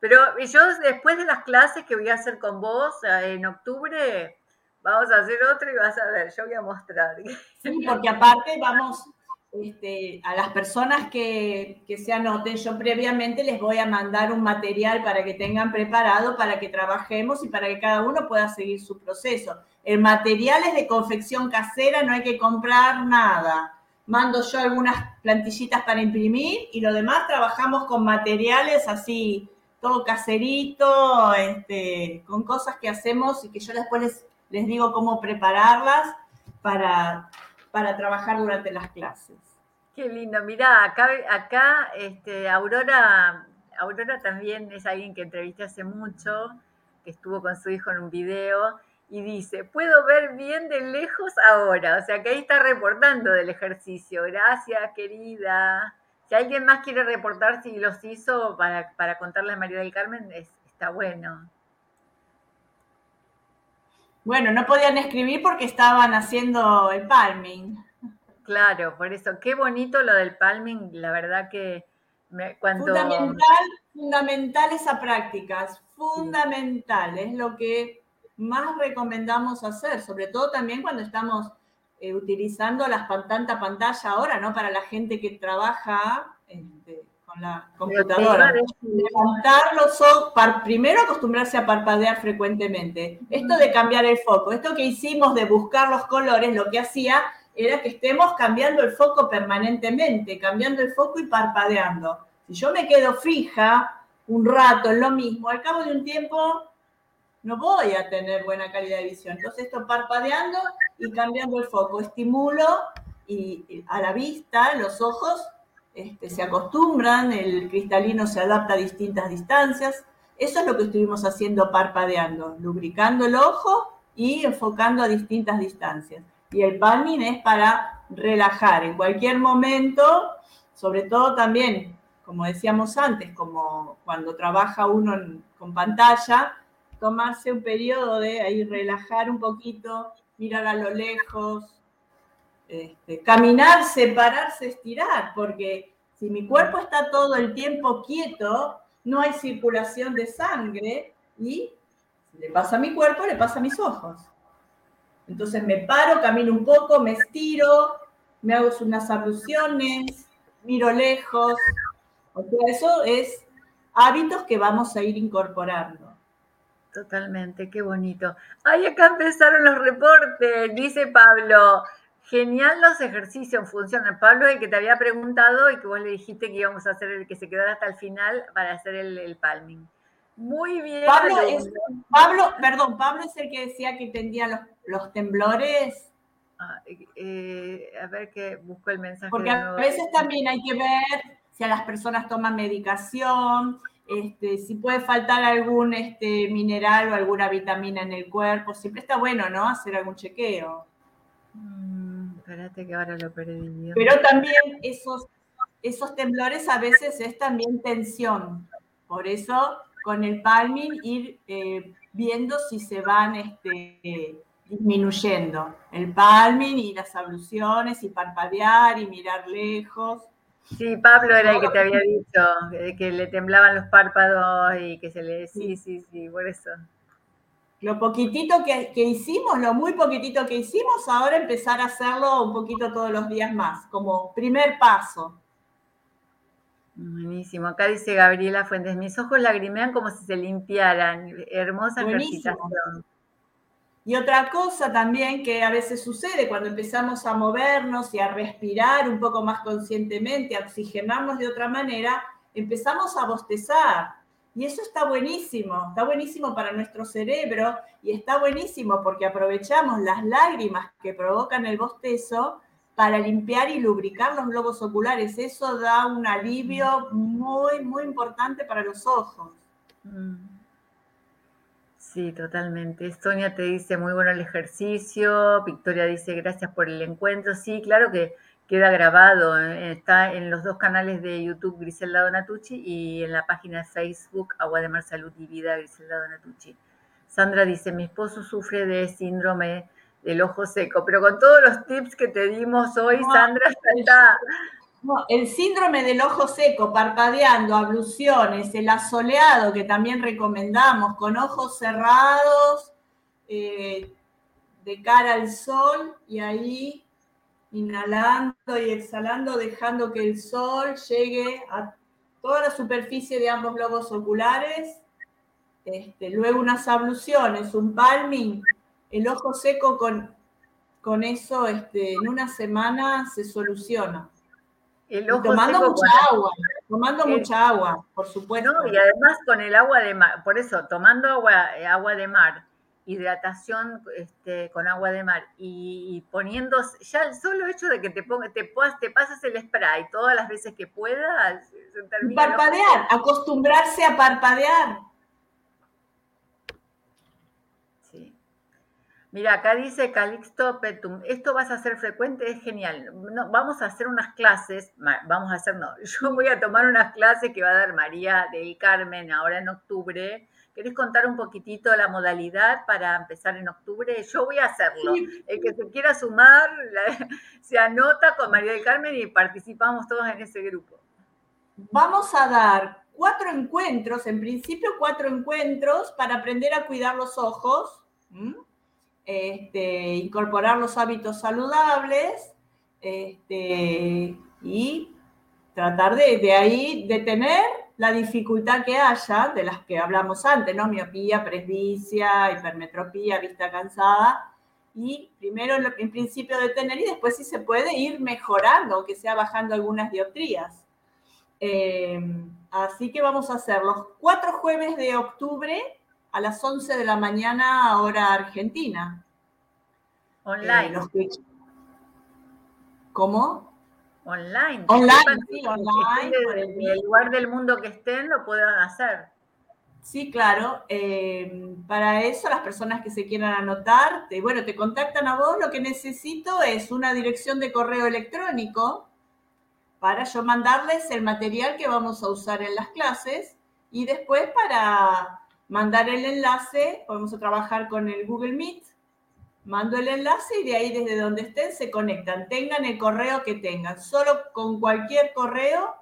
Pero yo después de las clases que voy a hacer con vos eh, en octubre, vamos a hacer otro y vas a ver, yo voy a mostrar. Sí, porque aparte vamos, este, a las personas que, se anoten, yo previamente les voy a mandar un material para que tengan preparado, para que trabajemos y para que cada uno pueda seguir su proceso. El material es de confección casera, no hay que comprar nada. Mando yo algunas plantillitas para imprimir y lo demás trabajamos con materiales así, todo caserito, este, con cosas que hacemos y que yo después les, les digo cómo prepararlas para para trabajar durante las clases. Qué lindo, mirá, acá, acá este, Aurora, Aurora también es alguien que entrevisté hace mucho, que estuvo con su hijo en un video, y dice, puedo ver bien de lejos ahora, o sea que ahí está reportando del ejercicio, gracias querida. Si alguien más quiere reportar si los hizo para, para contarle a María del Carmen, está bueno. Bueno, no podían escribir porque estaban haciendo el palming. Claro, por eso. Qué bonito lo del palming, la verdad que cuando... Fundamental, fundamental esa práctica, fundamental, es lo que más recomendamos hacer, sobre todo también cuando estamos eh, utilizando las tanta pantalla ahora, ¿no? Para la gente que trabaja este, con la computadora. Levantar los ojos, primero acostumbrarse a parpadear frecuentemente. Esto de cambiar el foco, esto que hicimos de buscar los colores, lo que hacía era que estemos cambiando el foco permanentemente, cambiando el foco y parpadeando. Si yo me quedo fija un rato en lo mismo, al cabo de un tiempo no voy a tener buena calidad de visión. Entonces, esto parpadeando y cambiando el foco, estimulo y, a la vista, los ojos este, se acostumbran, el cristalino se adapta a distintas distancias. Eso es lo que estuvimos haciendo parpadeando, lubricando el ojo y enfocando a distintas distancias. Y el palming es para relajar en cualquier momento, sobre todo también, como decíamos antes, como cuando trabaja uno con pantalla, tomarse un periodo de ahí relajar un poquito, mirar a lo lejos, este, caminar, separarse, estirar, porque si mi cuerpo está todo el tiempo quieto, no hay circulación de sangre y le pasa a mi cuerpo, le pasa a mis ojos. Entonces me paro, camino un poco, me estiro, me hago unas abluciones, miro lejos. O sea, eso es hábitos que vamos a ir incorporando. Totalmente, qué bonito. Ay, acá empezaron los reportes, dice Pablo. Genial los ejercicios, funcionan. Pablo es el que te había preguntado y que vos le dijiste que íbamos a hacer el que se quedara hasta el final para hacer el, palming. Muy bien. Pablo, perdón, Pablo es el que decía que tendía los, temblores. Ah, eh, a ver que busco el mensaje. Porque a veces también hay que ver si a las personas toman medicación, este, si puede faltar algún este, mineral o alguna vitamina en el cuerpo, siempre está bueno, ¿no? Hacer algún chequeo. Mm, espérate que ahora lo perdí. Pero también esos, esos temblores a veces es también tensión. Por eso con el palming ir eh, viendo si se van este, disminuyendo. El palming y las abluciones y parpadear y mirar lejos. Sí, Pablo era el que te había dicho, que le temblaban los párpados y que se le... Sí, sí, sí, por eso. Lo poquitito que, hicimos, lo muy poquitito que hicimos, ahora empezar a hacerlo un poquito todos los días más, como primer paso. Buenísimo. Acá dice Gabriela Fuentes, mis ojos lagrimean como si se limpiaran. Hermosa ejercitación. Y otra cosa también que a veces sucede cuando empezamos a movernos y a respirar un poco más conscientemente, a oxigenarnos de otra manera, empezamos a bostezar. Y eso está buenísimo, está buenísimo para nuestro cerebro y está buenísimo porque aprovechamos las lágrimas que provocan el bostezo para limpiar y lubricar los globos oculares. Eso da un alivio muy, muy importante para los ojos. Mm. Sí, totalmente. Sonia te dice muy bueno el ejercicio, Victoria dice gracias por el encuentro. Sí, claro que queda grabado, ¿eh? está en los dos canales de YouTube Griselda Donatucci y en la página de Facebook Agua de Mar Salud y Vida Griselda Donatucci. Sandra dice, mi esposo sufre de síndrome del ojo seco, pero con todos los tips que te dimos hoy, Sandra, está, el síndrome del ojo seco, parpadeando, abluciones, el asoleado que también recomendamos, con ojos cerrados, eh, de cara al sol y ahí inhalando y exhalando, dejando que el sol llegue a toda la superficie de ambos globos oculares. Este, luego unas abluciones, un palming, el ojo seco con, con eso este, en una semana se soluciona tomando mucha agua, tomando mucha agua, por supuesto. y además con el agua de mar, por eso, tomando agua, eh, agua de mar, hidratación este, con agua de mar y, poniendo, ya el solo hecho de que te pongas, te, te pases el spray todas las veces que puedas. Parpadear, acostumbrarse a parpadear. Mira, acá dice Calixto Petum, esto vas a hacer frecuente, es genial. No, vamos a hacer unas clases, vamos a hacer, no, yo voy a tomar unas clases que va a dar María del Carmen ahora en octubre. ¿Querés contar un poquitito la modalidad para empezar en octubre? Yo voy a hacerlo. El que se quiera sumar se anota con María del Carmen y participamos todos en ese grupo. Vamos a dar cuatro encuentros, en principio cuatro encuentros para aprender a cuidar los ojos este, incorporar los hábitos saludables este, y tratar de, de, ahí detener la dificultad que haya, de las que hablamos antes, ¿no? Miopía, presbicia, hipermetropía, vista cansada. Y primero, en principio, detener y después, si se puede, ir mejorando, que sea bajando algunas dioptrías. Eh, así que vamos a hacer los cuatro jueves de octubre a las 11 de la mañana, hora argentina. Online. Eh, ¿Cómo? Online. Online, sí, online. En el lugar del mundo que estén lo puedan hacer. Sí, claro. Eh, para eso, las personas que se quieran anotar, bueno, te contactan a vos. Lo que necesito es una dirección de correo electrónico para yo mandarles el material que vamos a usar en las clases y después para mandar el enlace, vamos a trabajar con el Google Meet, mando el enlace y de ahí desde donde estén se conectan, tengan el correo que tengan, solo con cualquier correo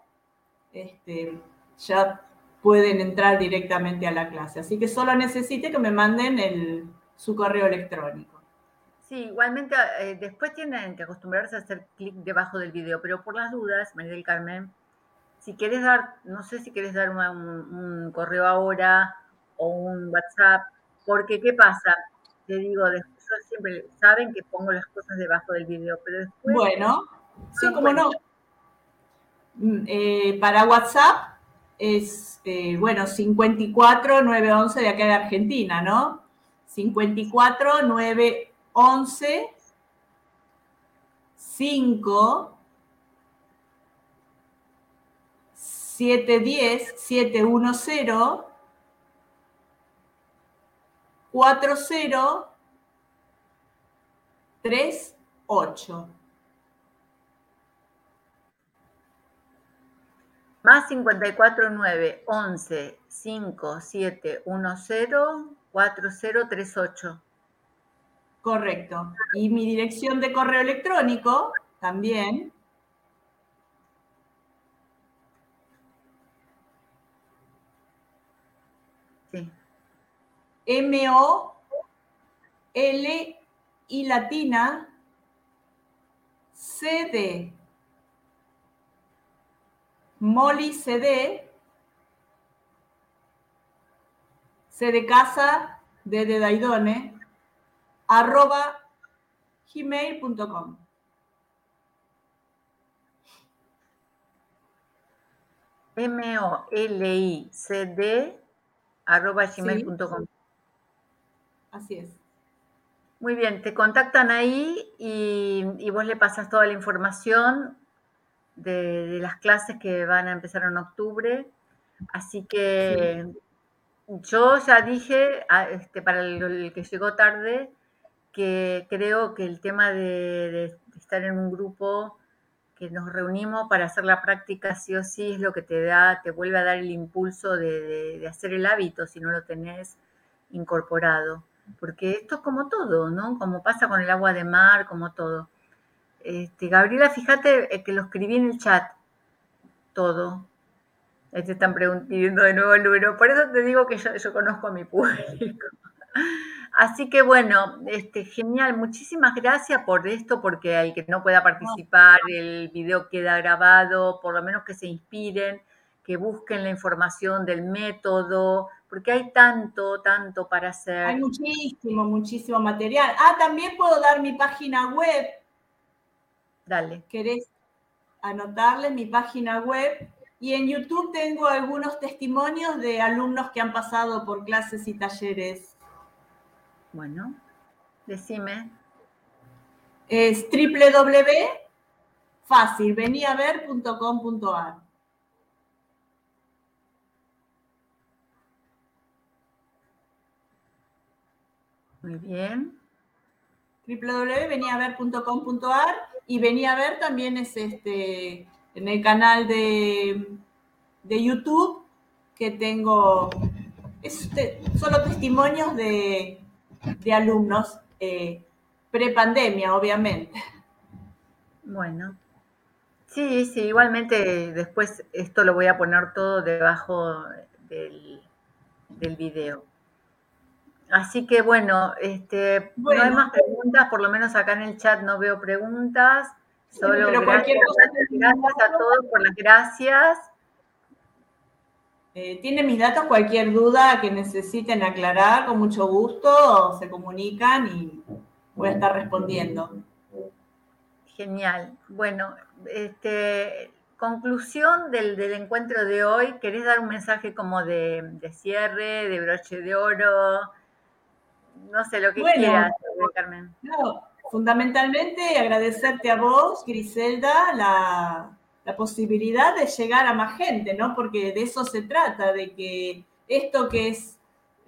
este, ya pueden entrar directamente a la clase, así que solo necesite que me manden su correo electrónico. Sí, igualmente eh, después tienen que acostumbrarse a hacer clic debajo del video, pero por las dudas, María del Carmen, si quieres dar, no sé si quieres dar un correo ahora o un WhatsApp, porque ¿qué pasa? Te digo, después siempre saben que pongo las cosas debajo del video, pero después... Bueno, sí, como no. Mm, eh, para WhatsApp es, eh, bueno, 54 911 de acá de Argentina, ¿no? 54 911 5 710 710 4038. Más 54 9 11 5 7 1 0 4 0 3 8. Correcto. Y mi dirección de correo electrónico también. Sí. M-O-L y latina CD. Molly CD. C de casa, D de Daidone, arroba gmail.com. M-O-L-I-C-D arroba gmail.com. Así es. Muy bien, te contactan ahí y, vos le pasas toda la información de, las clases que van a empezar en octubre. Así que yo ya dije este, para el, que llegó tarde que creo que el tema de, estar en un grupo que nos reunimos para hacer la práctica sí o sí es lo que te da, te vuelve a dar el impulso de hacer el hábito si no lo tenés incorporado porque esto es como todo, ¿no? Como pasa con el agua de mar, como todo. Este, Gabriela, fíjate eh, que lo escribí en el chat, todo. Ahí te están pidiendo de nuevo el número. Por eso te digo que yo, conozco a mi público. Así que bueno, este, genial, muchísimas gracias por esto, porque hay que no pueda participar, el video queda grabado, por lo menos que se inspiren, que busquen la información del método, porque hay tanto, tanto para hacer. Hay muchísimo, muchísimo material. Ah, también puedo dar mi página web. Dale. ¿Querés anotarle mi página web? Y en YouTube tengo algunos testimonios de alumnos que han pasado por clases y talleres. Bueno, decime. Es www.facilveniaver.com.ar. Muy bien. www.veniaver.com.ar y venía a ver también es este en el canal de, de YouTube que tengo es solo testimonios de, de alumnos eh, pre-pandemia, obviamente. Bueno, sí, sí, igualmente después esto lo voy a poner todo debajo del, del video. Así que bueno, este, no hay más preguntas, por lo menos acá en el chat no veo preguntas. Solo gracias, gracias a todos por las gracias. Eh, tiene mis datos, cualquier duda que necesiten aclarar, con mucho gusto, se comunican y voy a estar respondiendo. Genial. Bueno, este, conclusión del, encuentro de hoy, ¿querés dar un mensaje como de, cierre, de broche de oro? No sé, lo que quieras, Carmen. fundamentalmente agradecerte a vos, Griselda, la, la posibilidad de llegar a más gente, ¿no? Porque de eso se trata, de que esto que es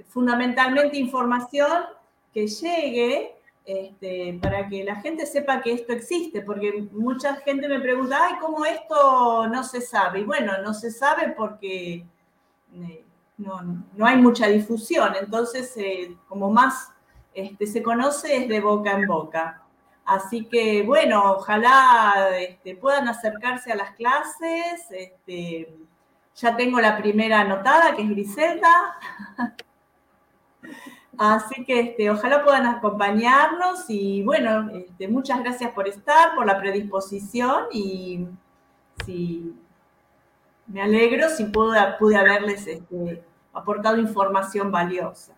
fundamentalmente información, que llegue este, para que la gente sepa que esto existe, porque mucha gente me pregunta, ay, ¿cómo esto no se sabe? Y bueno, no se sabe porque eh, no, hay mucha difusión, entonces eh, como más este, se conoce es de boca en boca. Así que, bueno, ojalá este, puedan acercarse a las clases. Este, ya tengo la primera anotada, que es Griselda. Así que ojalá puedan acompañarnos y bueno, muchas gracias por estar, por la predisposición y si me alegro si pude, pude haberles aportado información valiosa.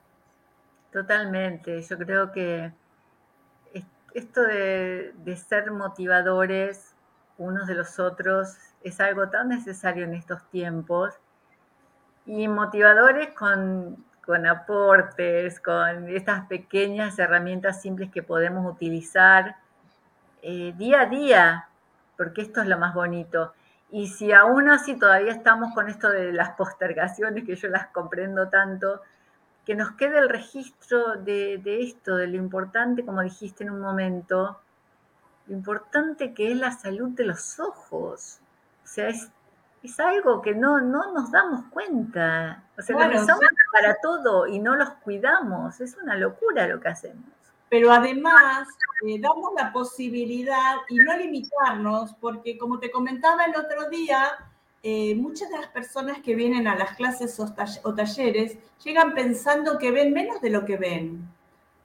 Totalmente, yo creo que esto de, ser motivadores unos de los otros es algo tan necesario en estos tiempos y motivadores con, aportes, con estas pequeñas herramientas simples que podemos utilizar eh, día a día, porque esto es lo más bonito. Y si aún así todavía estamos con esto de las postergaciones, que yo las comprendo tanto, que nos quede el registro de, esto, de lo importante, como dijiste en un momento, lo importante que es la salud de los ojos. O sea, es, algo que no, no nos damos cuenta. O sea, bueno, usamos para todo y no los cuidamos. Es una locura lo que hacemos. Pero además, eh, damos la posibilidad y no limitarnos, porque como te comentaba el otro día, eh, muchas de las personas que vienen a las clases o, talleres llegan pensando que ven menos de lo que ven.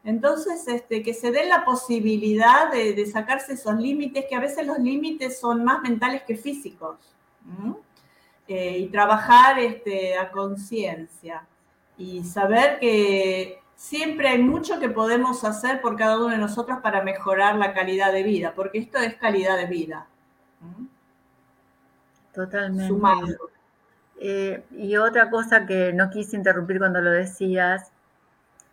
Entonces, este, que se den la posibilidad de, sacarse esos límites, que a veces los límites son más mentales que físicos, eh, y trabajar este, a conciencia y saber que siempre hay mucho que podemos hacer por cada uno de nosotros para mejorar la calidad de vida, porque esto es calidad de vida. Totalmente. Eh, y otra cosa que no quise interrumpir cuando lo decías,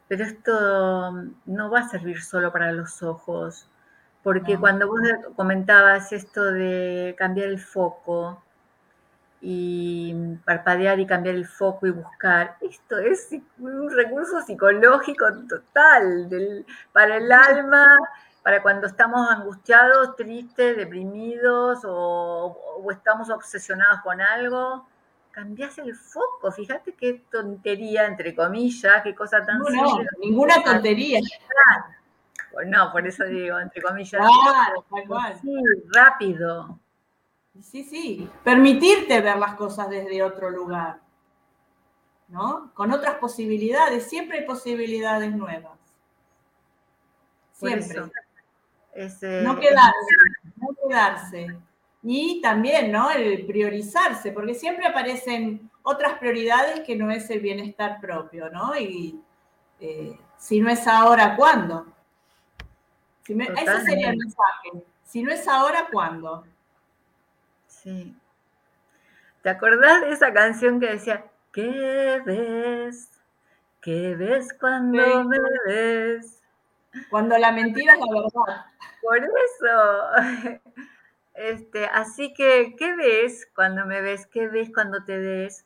pero esto no va a servir solo para los ojos, porque cuando vos comentabas esto de cambiar el foco y parpadear y cambiar el foco y buscar, esto es un recurso psicológico total para el alma para cuando estamos angustiados, tristes, deprimidos o, estamos obsesionados con algo, cambias el foco. Fíjate qué tontería, entre comillas, qué cosa tan no, no, ninguna tontería. No, por eso digo, entre comillas. Claro. Sí, rápido. Sí, sí. Permitirte ver las cosas desde otro lugar. ¿No? Con otras posibilidades. Siempre hay posibilidades nuevas. Siempre. No quedarse, no quedarse. Y también, ¿no? El priorizarse, porque siempre aparecen otras prioridades que no es el bienestar propio, ¿no? Y eh, si no es ahora, ¿cuándo? ese sería el mensaje. Si no es ahora, ¿cuándo? Sí. ¿Te acordás de esa canción que decía, ¿qué ves? ¿Qué ves cuando me ves? Cuando la mentira es la verdad. Por eso. Este, así que, ¿qué ves cuando me ves? ¿Qué ves cuando te ves?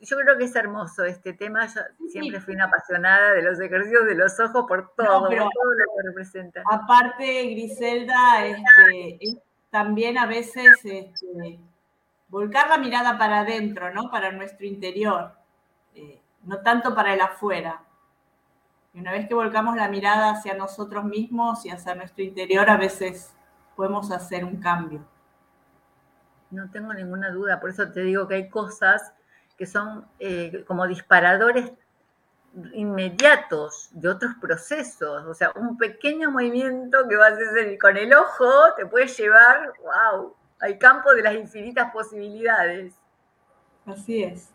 yo creo que es hermoso este tema. Yo siempre fui una apasionada de los ejercicios de los ojos por todo, todo lo que representa. Aparte, Griselda, este, también a veces este, volcar la mirada para adentro, ¿no? Para nuestro interior, eh, no tanto para el afuera. Y una vez que volcamos la mirada hacia nosotros mismos y hacia nuestro interior, a veces podemos hacer un cambio. No tengo ninguna duda, por eso te digo que hay cosas que son eh, como disparadores inmediatos de otros procesos. O sea, un pequeño movimiento que vas a hacer con el ojo te puede llevar, wow, al campo de las infinitas posibilidades. Así es.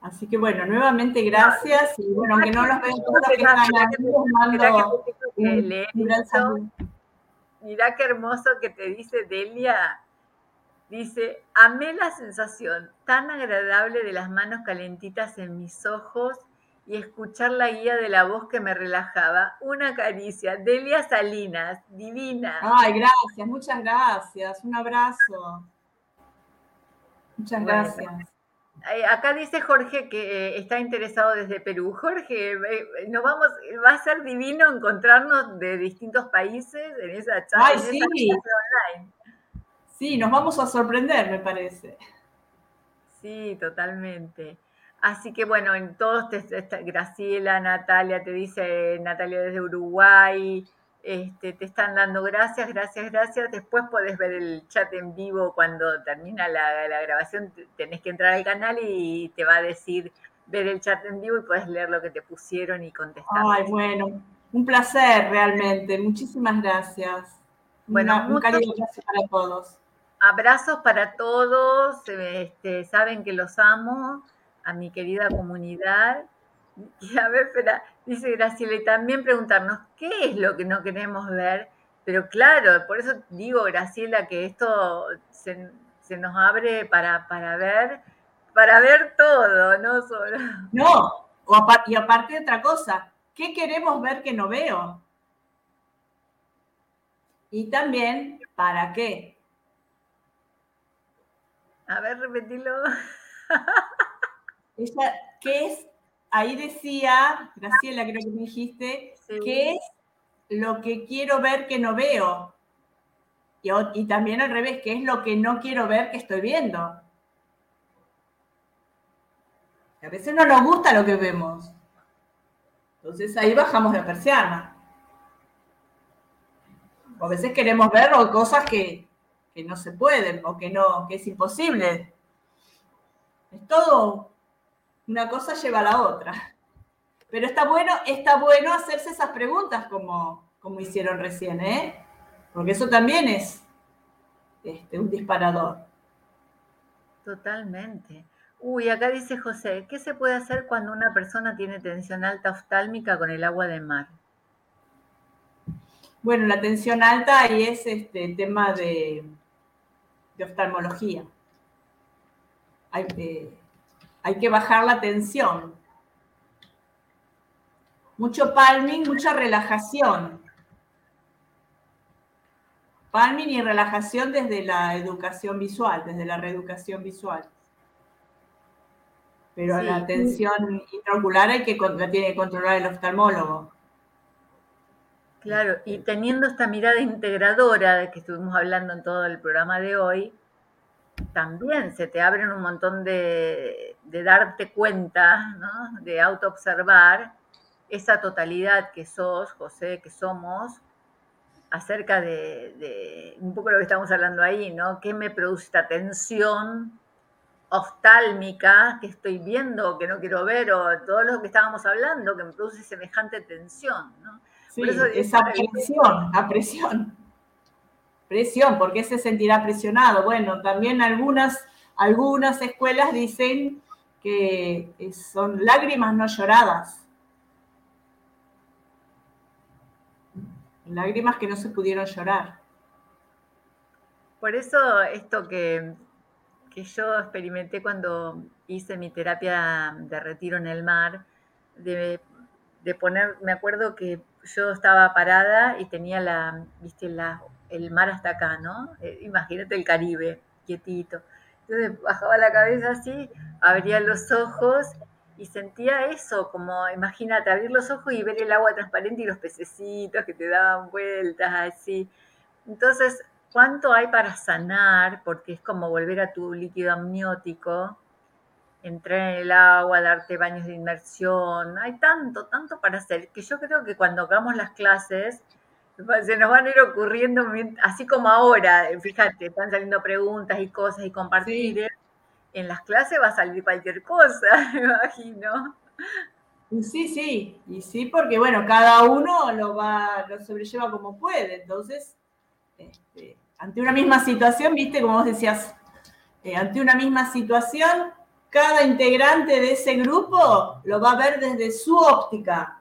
Así que bueno, nuevamente gracias y bueno, aunque no los veo todos que están aquí, mando un, Mirá qué hermoso que te dice Delia Dice, amé la sensación tan agradable de las manos calentitas en mis ojos y escuchar la guía de la voz que me relajaba. Una caricia. Delia Salinas, divina. Ay, gracias, muchas gracias. Un abrazo. Muchas gracias. Eh, acá dice Jorge que eh, está interesado desde Perú. Jorge, eh, nos vamos, va a ser divino encontrarnos de distintos países en esa charla, Ay, sí. online. Sí, nos vamos a sorprender, me parece. Sí, totalmente. Así que bueno, en todos, te, Graciela, Natalia, te dice Natalia desde Uruguay, este, te están dando gracias, gracias, gracias. Después podés ver el chat en vivo cuando termina la, la, grabación, tenés que entrar al canal y te va a decir ver el chat en vivo y puedes leer lo que te pusieron y contestar. Ay, bueno, un placer realmente. Muchísimas gracias. Bueno, un cariño gracias para todos. Abrazos para todos, este, saben que los amo, a mi querida comunidad. Y a ver, espera, dice Graciela, y también preguntarnos qué es lo que no queremos ver. Pero claro, por eso digo, Graciela, que esto se, nos abre para, para ver, para ver todo, no solo. No, y aparte de otra cosa, ¿qué queremos ver que no veo? Y también, ¿para qué? A ver, repetilo. Ella, ¿qué es? Ahí decía, Graciela, creo que me dijiste, ¿qué es lo que quiero ver que no veo? Y, y, también al revés, ¿qué es lo que no quiero ver que estoy viendo? A veces no nos gusta lo que vemos. Entonces ahí bajamos la persiana. O a veces queremos ver cosas que, que no se pueden o que no, que es imposible. Es todo, una cosa lleva a la otra. Pero está bueno, está bueno hacerse esas preguntas como, como hicieron recién, ¿eh? Porque eso también es este, un disparador. Totalmente. Uy, acá dice José, ¿qué se puede hacer cuando una persona tiene tensión alta oftálmica con el agua de mar? Bueno, la tensión alta ahí es este tema de, oftalmología. Hay que, hay que bajar la tensión. Mucho palming, mucha relajación. Palming y relajación desde la educación visual, desde la reeducación visual. Pero la tensión intraocular hay que, la tiene que controlar el oftalmólogo. Claro, y teniendo esta mirada integradora de que estuvimos hablando en todo el programa de hoy, también se te abren un montón de, darte cuenta, ¿no? de autoobservar esa totalidad que sos, José, que somos, acerca de, un poco lo que estamos hablando ahí, ¿no? ¿Qué me produce esta tensión oftálmica que estoy viendo, que no quiero ver, o todo lo que estábamos hablando, que me produce semejante tensión, ¿no? Sí, esa presión, a presión. Presión, ¿por qué se sentirá presionado? Bueno, también algunas, algunas escuelas dicen que son lágrimas no lloradas. Lágrimas que no se pudieron llorar. Por eso esto que, que yo experimenté cuando hice mi terapia de retiro en el mar, de, de poner, me acuerdo que yo estaba parada y tenía la, viste, la, el mar hasta acá, ¿no? Eh, imagínate el Caribe, quietito. Entonces bajaba la cabeza así, abría los ojos y sentía eso, como imagínate abrir los ojos y ver el agua transparente y los pececitos que te daban vueltas así. Entonces, ¿cuánto hay para sanar? Porque es como volver a tu líquido amniótico, entrar en el agua, darte baños de inmersión. Hay tanto, tanto para hacer que yo creo que cuando hagamos las clases se nos van a ir ocurriendo, así como ahora, fíjate, están saliendo preguntas y cosas y compartir. En las clases va a salir cualquier cosa, me imagino. Sí, sí, y sí, porque bueno, cada uno lo va, lo sobrelleva como puede. Entonces, este, ante una misma situación, viste, como vos decías, eh, ante una misma situación, cada integrante de ese grupo lo va a ver desde su óptica.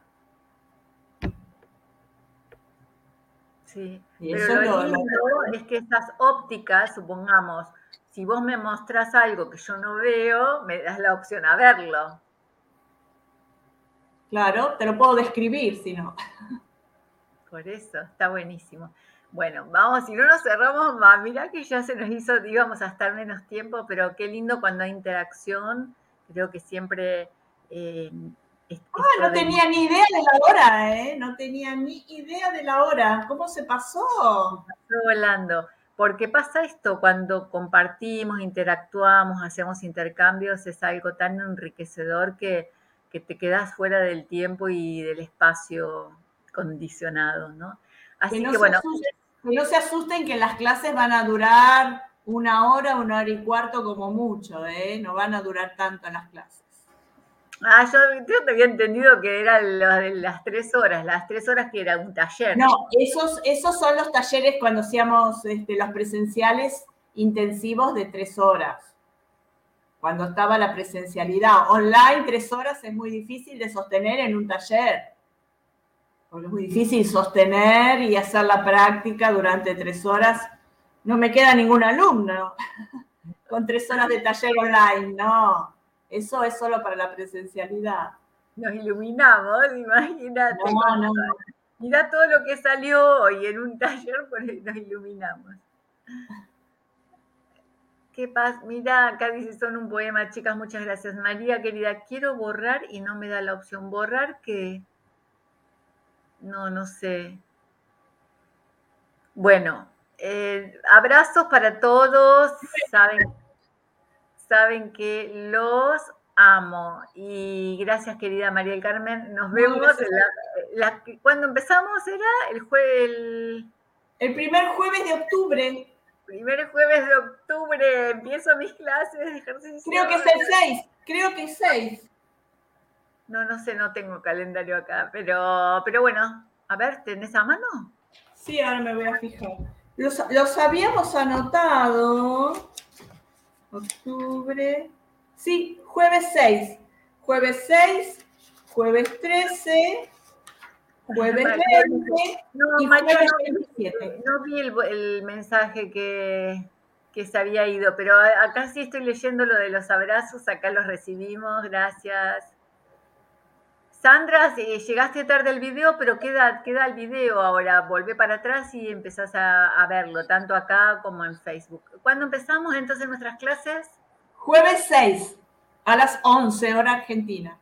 Sí, pero lo, lindo es que esas ópticas, supongamos, si vos me mostrás algo que yo no veo, me das la opción a verlo. Claro, te lo puedo describir si no. Por eso, está buenísimo. Bueno, vamos, si no nos cerramos más, mirá que ya se nos hizo, íbamos a estar menos tiempo, pero qué lindo cuando hay interacción, creo que siempre... Eh, ah, no tenía ni idea de la hora, ¿eh? No tenía ni idea de la hora. ¿Cómo se pasó? Pasó volando. Porque pasa esto, cuando compartimos, interactuamos, hacemos intercambios, es algo tan enriquecedor que, que te quedas fuera del tiempo y del espacio condicionado, ¿no? Así que, bueno. Que no se asusten que las clases van a durar una hora, una hora y cuarto como mucho, ¿eh? No van a durar tanto las clases. Ah, yo, te había entendido que eran las tres horas, las tres horas que era un taller. No, esos, esos son los talleres cuando hacíamos este, los presenciales intensivos de tres horas. Cuando estaba la presencialidad. Online, tres horas es muy difícil de sostener en un taller porque es muy difícil sostener y hacer la práctica durante tres horas. No me queda ningún alumno con tres horas de taller online, no. Eso es solo para la presencialidad. Nos iluminamos, imagínate. No, todo lo que salió hoy en un taller, pues nos iluminamos. ¿Qué pasa? Mira, acá dice son un poema, chicas, muchas gracias. María, querida, quiero borrar y no me da la opción. ¿Borrar qué? No, no sé. Bueno, eh, abrazos para todos. Saben, saben que los amo. Y gracias, querida María del Carmen. Nos vemos. cuando empezamos era el jueves. El, primer jueves de octubre. Primer jueves de octubre. Empiezo mis clases de ejercicio. Creo que es el 6. Creo que es 6. No, no sé, no tengo calendario acá, pero, pero bueno, a ver, ¿tenés a mano? Sí, ahora me voy a fijar. Los, habíamos anotado. Octubre. Sí, jueves 6. Jueves 6, jueves 13, jueves 20 no, y jueves 27. No vi el, mensaje que, que se había ido, pero acá sí estoy leyendo lo de los abrazos, acá los recibimos, gracias. Sandra, llegaste tarde al video, pero queda, queda el video ahora. Volvé para atrás y empezás a, verlo, tanto acá como en Facebook. ¿Cuándo empezamos entonces nuestras clases? Jueves 6, a las 11, hora argentina.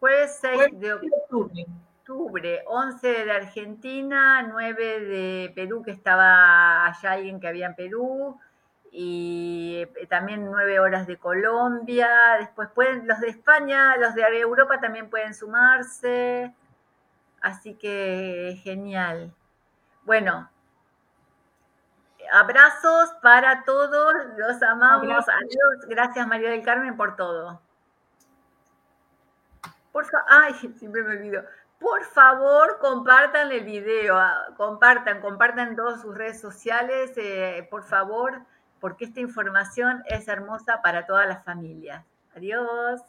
Jueves 6 de octubre. octubre. 11 de Argentina, 9 de Perú, que estaba allá alguien que había en Perú y eh, también nueve horas de Colombia, después pueden, los de España, los de Europa también pueden sumarse, así que genial. Bueno, abrazos para todos, los amamos, adiós, gracias María del Carmen por todo. Por ay, siempre me olvido. Por favor, compartan el video, ah, compartan, compartan todas sus redes sociales, eh, por favor porque esta información es hermosa para todas las familias. Adiós.